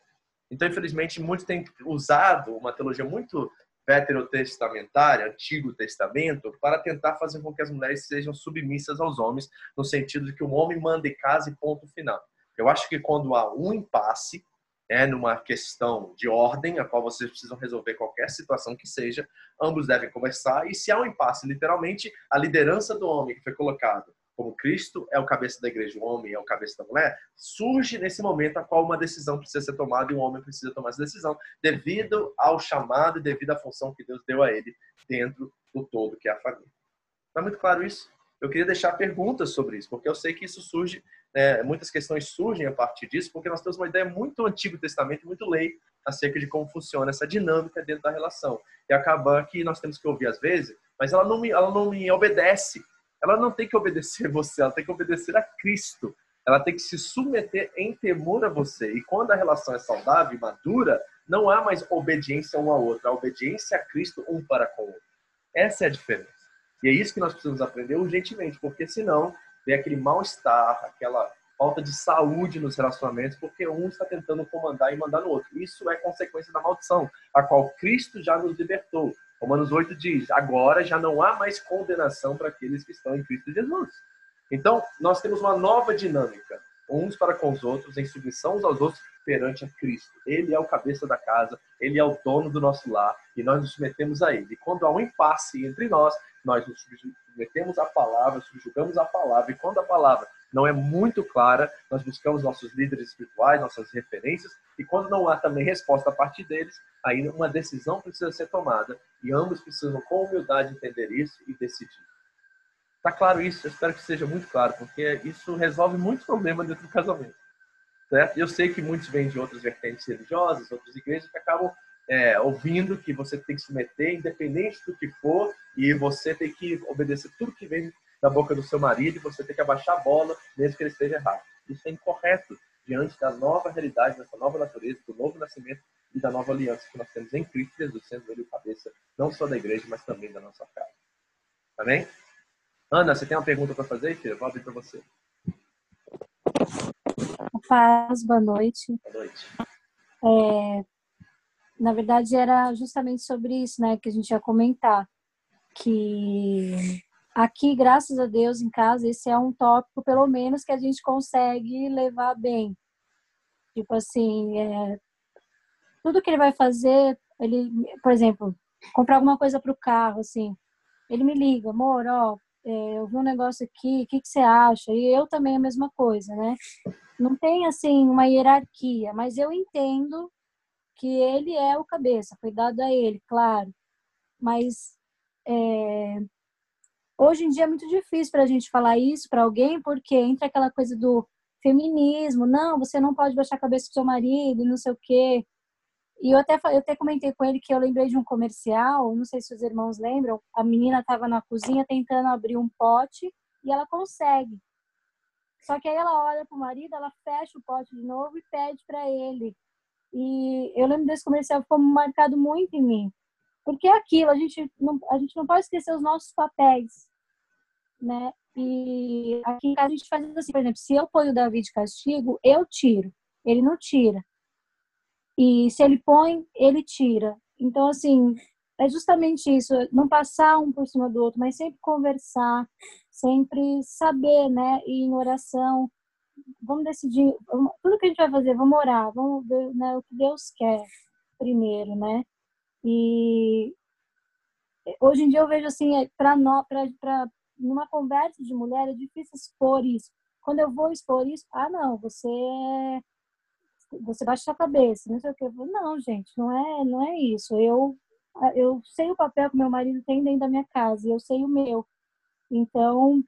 S3: Então, infelizmente, muitos têm usado uma teologia muito veterotestamentária, Antigo Testamento, para tentar fazer com que as mulheres sejam submissas aos homens, no sentido de que o homem manda em casa e ponto final. Eu acho que quando há um impasse, é numa questão de ordem, a qual vocês precisam resolver qualquer situação que seja, ambos devem conversar, e se há um impasse, literalmente, a liderança do homem que foi colocado como Cristo é o cabeça da igreja, o homem é o cabeça da mulher, surge nesse momento a qual uma decisão precisa ser tomada e o homem precisa tomar essa decisão devido ao chamado e devido à função que Deus deu a ele dentro do todo que é a família. Está muito claro isso? Eu queria deixar perguntas sobre isso, porque eu sei que isso surge, né, muitas questões surgem a partir disso, porque nós temos uma ideia muito Antigo Testamento, muito lei acerca de como funciona essa dinâmica dentro da relação. E acaba que nós temos que ouvir às vezes, mas ela não me, ela não me obedece ela não tem que obedecer você, ela tem que obedecer a Cristo. Ela tem que se submeter em temor a você. E quando a relação é saudável e madura, não há mais obediência um ao outro, a obediência a Cristo um para com o outro. Essa é a diferença. E é isso que nós precisamos aprender urgentemente, porque senão vem aquele mal-estar, aquela falta de saúde nos relacionamentos, porque um está tentando comandar e mandar no outro. Isso é consequência da maldição, a qual Cristo já nos libertou. Romanos 8 diz: agora já não há mais condenação para aqueles que estão em Cristo Jesus. Então, nós temos uma nova dinâmica, uns para com os outros, em submissão uns aos outros perante a Cristo. Ele é o cabeça da casa, ele é o dono do nosso lar e nós nos submetemos a ele. E quando há um impasse entre nós, nós nos submetemos à palavra, subjugamos a palavra, e quando a palavra não é muito clara, nós buscamos nossos líderes espirituais, nossas referências, e quando não há também resposta a partir deles, aí uma decisão precisa ser tomada, e ambos precisam com humildade entender isso e decidir. Tá claro isso? Eu espero que seja muito claro, porque isso resolve muitos problemas dentro do casamento. Certo? Eu sei que muitos vêm de outras vertentes religiosas, outras igrejas, que acabam é, ouvindo que você tem que se meter, independente do que for, e você tem que obedecer tudo que vem da boca do seu marido e você tem que abaixar a bola, mesmo que ele esteja errado. Isso é incorreto diante da nova realidade, dessa nova natureza, do novo nascimento e da nova aliança que nós temos em Cristo Jesus, sendo ele o cabeça não só da igreja, mas também da nossa casa. Amém? Ana, você tem uma pergunta para fazer, filha? Vou abrir para você.
S7: Paz, boa noite.
S3: Boa noite.
S7: É, na verdade, era justamente sobre isso, né, que a gente ia comentar. Que Aqui, graças a Deus, em casa, esse é um tópico, pelo menos, que a gente consegue levar bem. Tipo assim, é, tudo que ele vai fazer, ele, por exemplo, comprar alguma coisa para o carro, assim, ele me liga, amor, ó, é, eu vi um negócio aqui, o que, que você acha? E eu também a mesma coisa, né? Não tem, assim, uma hierarquia, mas eu entendo que ele é o cabeça, foi dado a ele, claro. Mas é, Hoje em dia é muito difícil para a gente falar isso para alguém, porque entra aquela coisa do feminismo, não, você não pode baixar a cabeça do seu marido, não sei o quê. E eu até, eu até comentei com ele que eu lembrei de um comercial, não sei se os irmãos lembram, a menina estava na cozinha tentando abrir um pote e ela consegue. Só que aí ela olha para o marido, ela fecha o pote de novo e pede para ele. E eu lembro desse comercial, ficou marcado muito em mim. Porque é aquilo, a gente não, a gente não pode esquecer os nossos papéis, né? E aqui a gente faz assim, por exemplo, se eu ponho o Davi de castigo, eu tiro, ele não tira. E se ele põe, ele tira. Então, assim, é justamente isso, não passar um por cima do outro, mas sempre conversar, sempre saber, né? E em oração, vamos decidir, tudo que a gente vai fazer, vamos orar, vamos ver né, o que Deus quer primeiro, né? E hoje em dia eu vejo assim, é, para numa conversa de mulher é difícil expor isso. Quando eu vou expor isso, ah, não, você você baixa a cabeça, não sei o que. Não, gente, não é, não é isso. Eu eu sei o papel que meu marido tem dentro da minha casa, eu sei o meu. Então,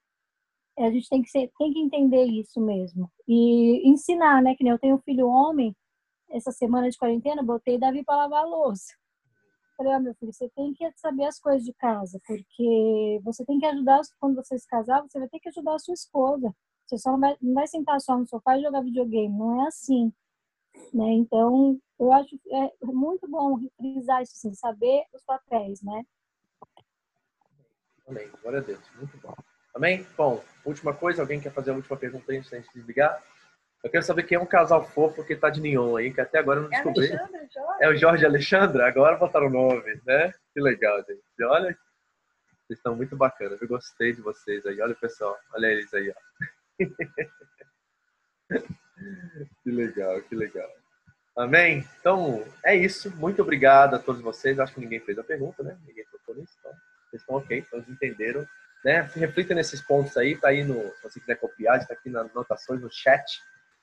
S7: a gente tem que ser, tem que entender isso mesmo e ensinar, né? Que nem eu tenho um filho homem, essa semana de quarentena, botei Davi para lavar a louça falei, meu filho, você tem que saber as coisas de casa, porque você tem que ajudar, quando você se casar, você vai ter que ajudar a sua esposa. Você só não vai, não vai sentar só no sofá e jogar videogame, não é assim. Né? Então, eu acho é muito bom frisar isso, assim, saber os papéis, né?
S3: Amém. Glória a Deus. Muito bom. Amém? Bom, última coisa, alguém quer fazer a última pergunta antes de desligar? Eu quero saber quem é um casal fofo que tá de neon aí, que até agora eu não descobri. É, é o Jorge e Alexandra? Agora botaram o nome, né? Que legal, gente. Olha, vocês estão muito bacanas. Eu gostei de vocês aí. Olha, pessoal. Olha eles aí, ó. que legal, que legal. Amém? Então, é isso. Muito obrigado a todos vocês. Acho que ninguém fez a pergunta, né? Ninguém tocou nisso. Então, vocês estão ok, eles entenderam. Né? Reflita nesses pontos aí. Tá aí no. Se você quiser copiar, está aqui nas anotações, no chat.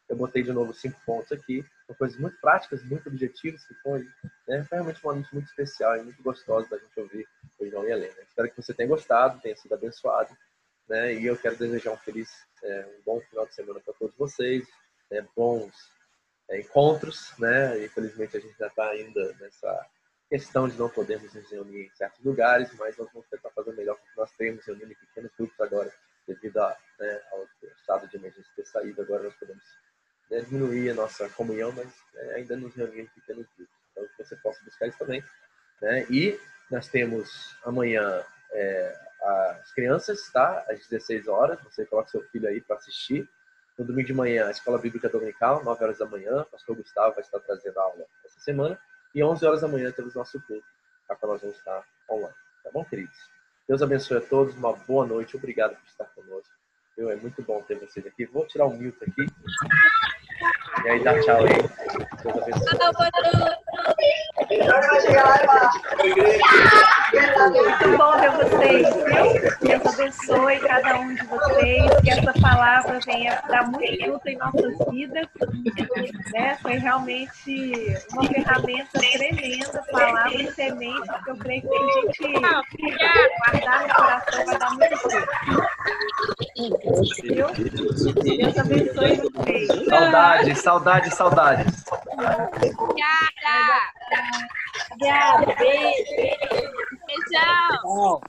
S3: Eu botei de novo cinco pontos aqui. São coisas muito práticas, muito objetivas que foi, né? Foi realmente uma noite muito especial e muito gostosa da gente ouvir o João e a Helena. Espero que você tenha gostado, tenha sido abençoado. Né? E eu quero desejar um feliz, é, um bom final de semana para todos vocês, né? bons é, encontros, né? Infelizmente a gente já está ainda nessa questão de não podermos nos reunir em certos lugares, mas nós vamos tentar fazer o melhor que nós temos reunindo em pequenos grupos agora, devido a, né, ao estado de emergência ter saído, agora nós podemos né, diminuir a nossa comunhão, mas né, ainda nos reunir em pequenos grupos. Então, que você possa buscar isso também. Né? E nós temos amanhã é, as crianças, tá? Às 16 horas, você coloca seu filho aí para assistir. No domingo de manhã, a Escola Bíblica Dominical, 9 horas da manhã. O pastor Gustavo vai estar trazendo aula essa semana. E 11 horas da manhã temos nosso culto, a qual nós vamos estar online. Tá bom, queridos? Deus abençoe a todos. Uma boa noite. Obrigado por estar conosco. É muito bom ter vocês aqui. Vou tirar o mute aqui. E dá tchau aí. Deus abençoe.
S5: Muito bom ver vocês? Deus abençoe cada um de vocês, que essa palavra venha dar muito fruto em nossas vidas. Né? Foi realmente uma ferramenta tremenda, palavra e semente, que eu creio que a gente guardar no coração vai dar muito fruto. Deus abençoe vocês.
S3: Saudades, saudades, saudades.
S6: Obrigada! Obrigada, beijo! Beijão!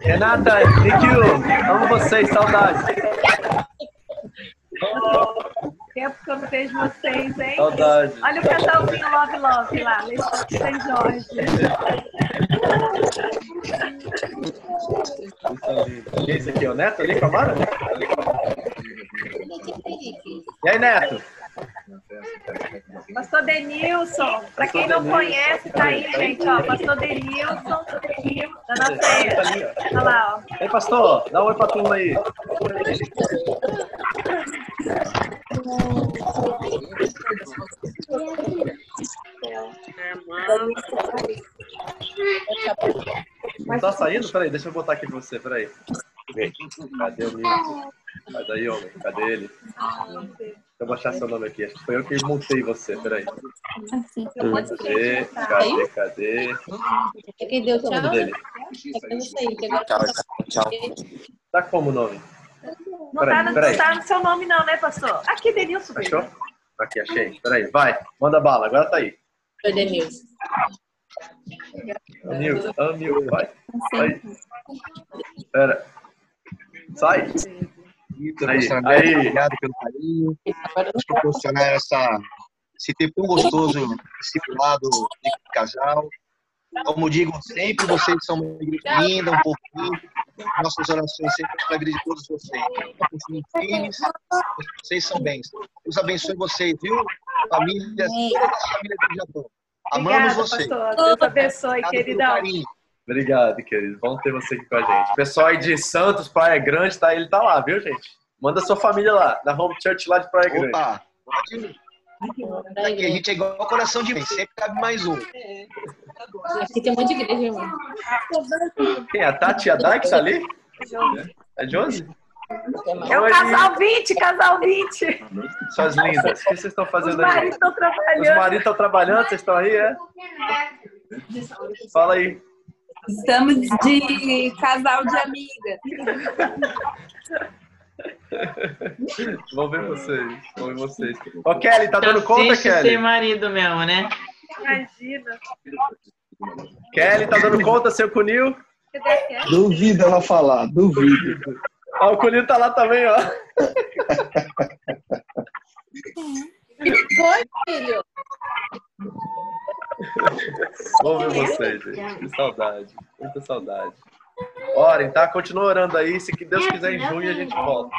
S3: Renata, thank you! Amo vocês, saudades!
S5: Tempo que eu não vejo vocês, hein?
S3: Saudades!
S5: Olha o casalzinho Love Love lá, Letícia e Jorge.
S3: Esse aqui é o Neto ali com a Mara? E aí, Neto?
S5: Pastor Denilson, para quem não conhece, tá aí, gente, ó. Pastor Denilson, da nossa. Olha lá, ó.
S3: Ei, pastor, dá um oi pra turma aí. Não tá saindo? Peraí, deixa eu botar aqui pra você, peraí. Cadê o Nilson? Cadê ele? Eu baixar seu nome aqui. Acho que foi eu que montei você. Peraí. Cadê? Cadê? Cadê?
S4: É quem deu tchau?
S3: O nome dele?
S4: É que eu não sei, que agora
S8: Tchau, tchau.
S3: Tá como o nome?
S5: Não
S3: Peraí,
S5: tá, no,
S3: peraí.
S5: não tá no seu nome, não, né, pastor? Aqui, Denilson.
S3: Achou? Aqui, achei. Peraí, vai. Manda bala. Agora tá aí.
S4: foi Denilson.
S3: Anil, Anil, vai. Vai. Pera. Sai. Aí, aí.
S8: Obrigado pelo carinho, por proporcionar essa, esse tempo tão gostoso, esse lado de casal. Como digo sempre, vocês são uma igreja linda, um pouquinho. Nossas orações sempre para a vida de todos vocês. Continuem firmes, vocês são bens. Deus abençoe vocês, viu? Famílias, todas as famílias do Japão. Amamos
S5: Obrigada,
S8: vocês.
S5: pastor. Deus abençoe,
S8: Obrigado
S5: queridão.
S3: Obrigado, querido. Vamos ter você aqui com a gente. O pessoal aí de Santos, Praia Grande, tá, ele tá lá, viu, gente? Manda sua família lá, na Home Church lá de Praia Grande.
S8: Opa. Aqui a gente é igual coração de mãe, sempre cabe mais um.
S4: Aqui tem um monte de igreja, irmão.
S3: Quem é a Tati e a que tá ali? É Josi?
S5: É o
S3: Oi.
S5: casal 20, casal 20.
S3: Suas lindas. O que vocês estão
S5: Os
S3: fazendo aí?
S5: maridos estão
S3: Os
S5: trabalhando.
S3: maridos estão trabalhando, vocês estão aí, é? Fala aí.
S9: Estamos de casal de amigas.
S3: Vamos ver vocês. Vamos ver vocês. Ó, Kelly, tá dando conta, Kelly?
S9: ser marido mesmo, né?
S5: Imagina.
S3: Kelly, tá dando conta, seu Cunil?
S5: Cadê a Kelly?
S10: Duvido ela falar, duvido.
S3: Ó, o Cunil tá lá também, ó.
S4: Foi, filho?
S3: Vamos ver vocês, gente. Que saudade. Muita saudade. Orem, tá? Continua orando aí. Se que Deus quiser, em junho a gente volta.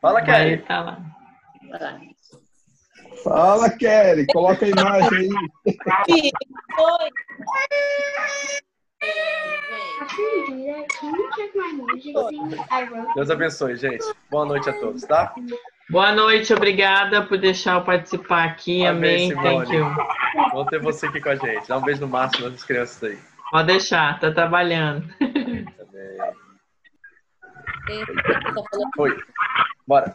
S3: Fala, Kelly.
S9: tá.
S10: Fala, Kelly, coloca a imagem aí.
S4: Foi.
S3: Deus abençoe, gente. Boa noite a todos, tá?
S9: Boa noite, obrigada por deixar eu participar aqui.
S3: Amém,
S9: thank you.
S3: Vamos ter você aqui com a gente. Dá um beijo no máximo nas crianças aí.
S9: Pode deixar, tá trabalhando.
S3: Também. Oi. Bora.